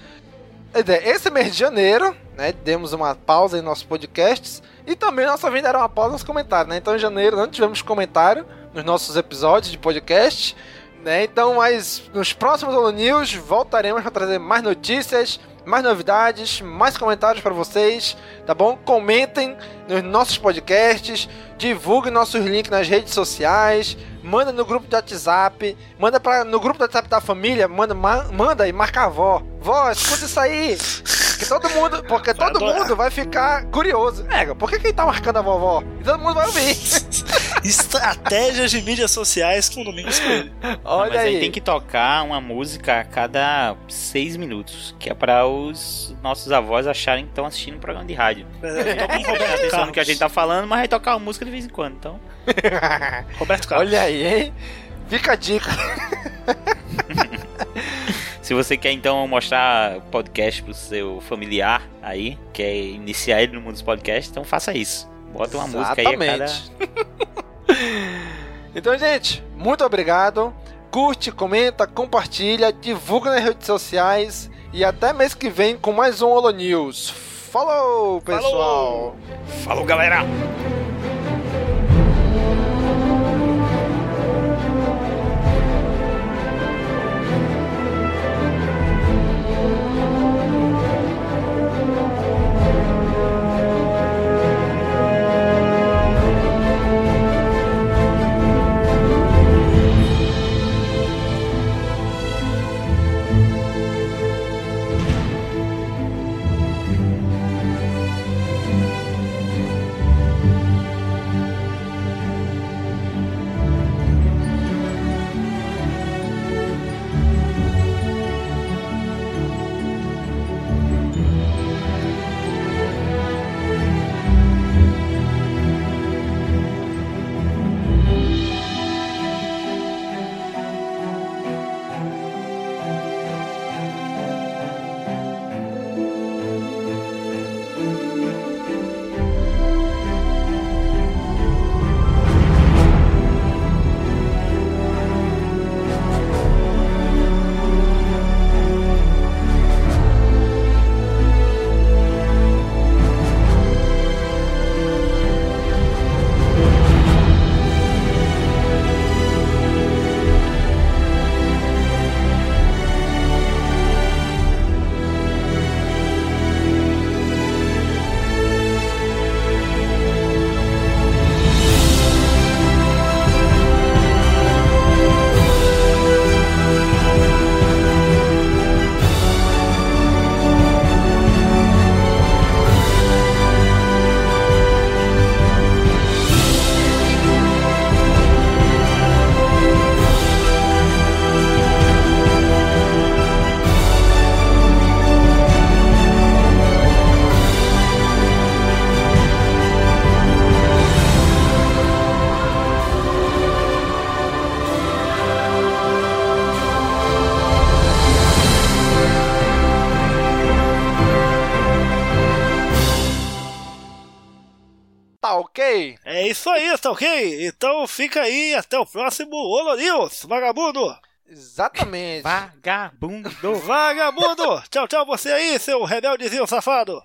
Esse mês de janeiro, né, demos uma pausa em nossos podcasts e também nossa vida era uma pausa nos comentários, né? Então em janeiro não tivemos comentário nos nossos episódios de podcast, né? Então, mas nos próximos Holo News voltaremos para trazer mais notícias, mais novidades, mais comentários para vocês, tá bom? Comentem nos nossos podcasts, divulguem nossos links nas redes sociais, manda no grupo de WhatsApp, manda pra, no grupo do WhatsApp da família, manda, ma, manda e marca a avó. Vó, escuta isso aí. Que todo mundo, porque Vai todo adorar. mundo vai ficar curioso. É, por que quem tá marcando a vovó? E todo mundo vai ouvir. <laughs> Estratégias de mídias sociais com o Domingos Coelho. Olha Mas aí aí. tem que tocar uma música a cada seis minutos, que é para os nossos avós acharem que estão assistindo um programa de rádio. É, toca um Roberto atenção Carlos. no que a gente tá falando, mas vai tocar uma música de vez em quando, então. <laughs> Roberto Carlos. Olha aí, hein? Fica a dica. <laughs> Se você quer então mostrar podcast pro seu familiar aí, quer iniciar ele no mundo dos podcasts, então faça isso. Bota uma música aí a cada. <laughs> <laughs> então, gente, muito obrigado. Curte, comenta, compartilha, divulga nas redes sociais e até mês que vem com mais um Holo News. Falou, pessoal! Falou! Falou, galera! Tá ok? Então fica aí até o próximo Holo News, vagabundo! Exatamente. Vagabundo! Vagabundo! tchau, tchau você aí, seu rebeldezinho safado!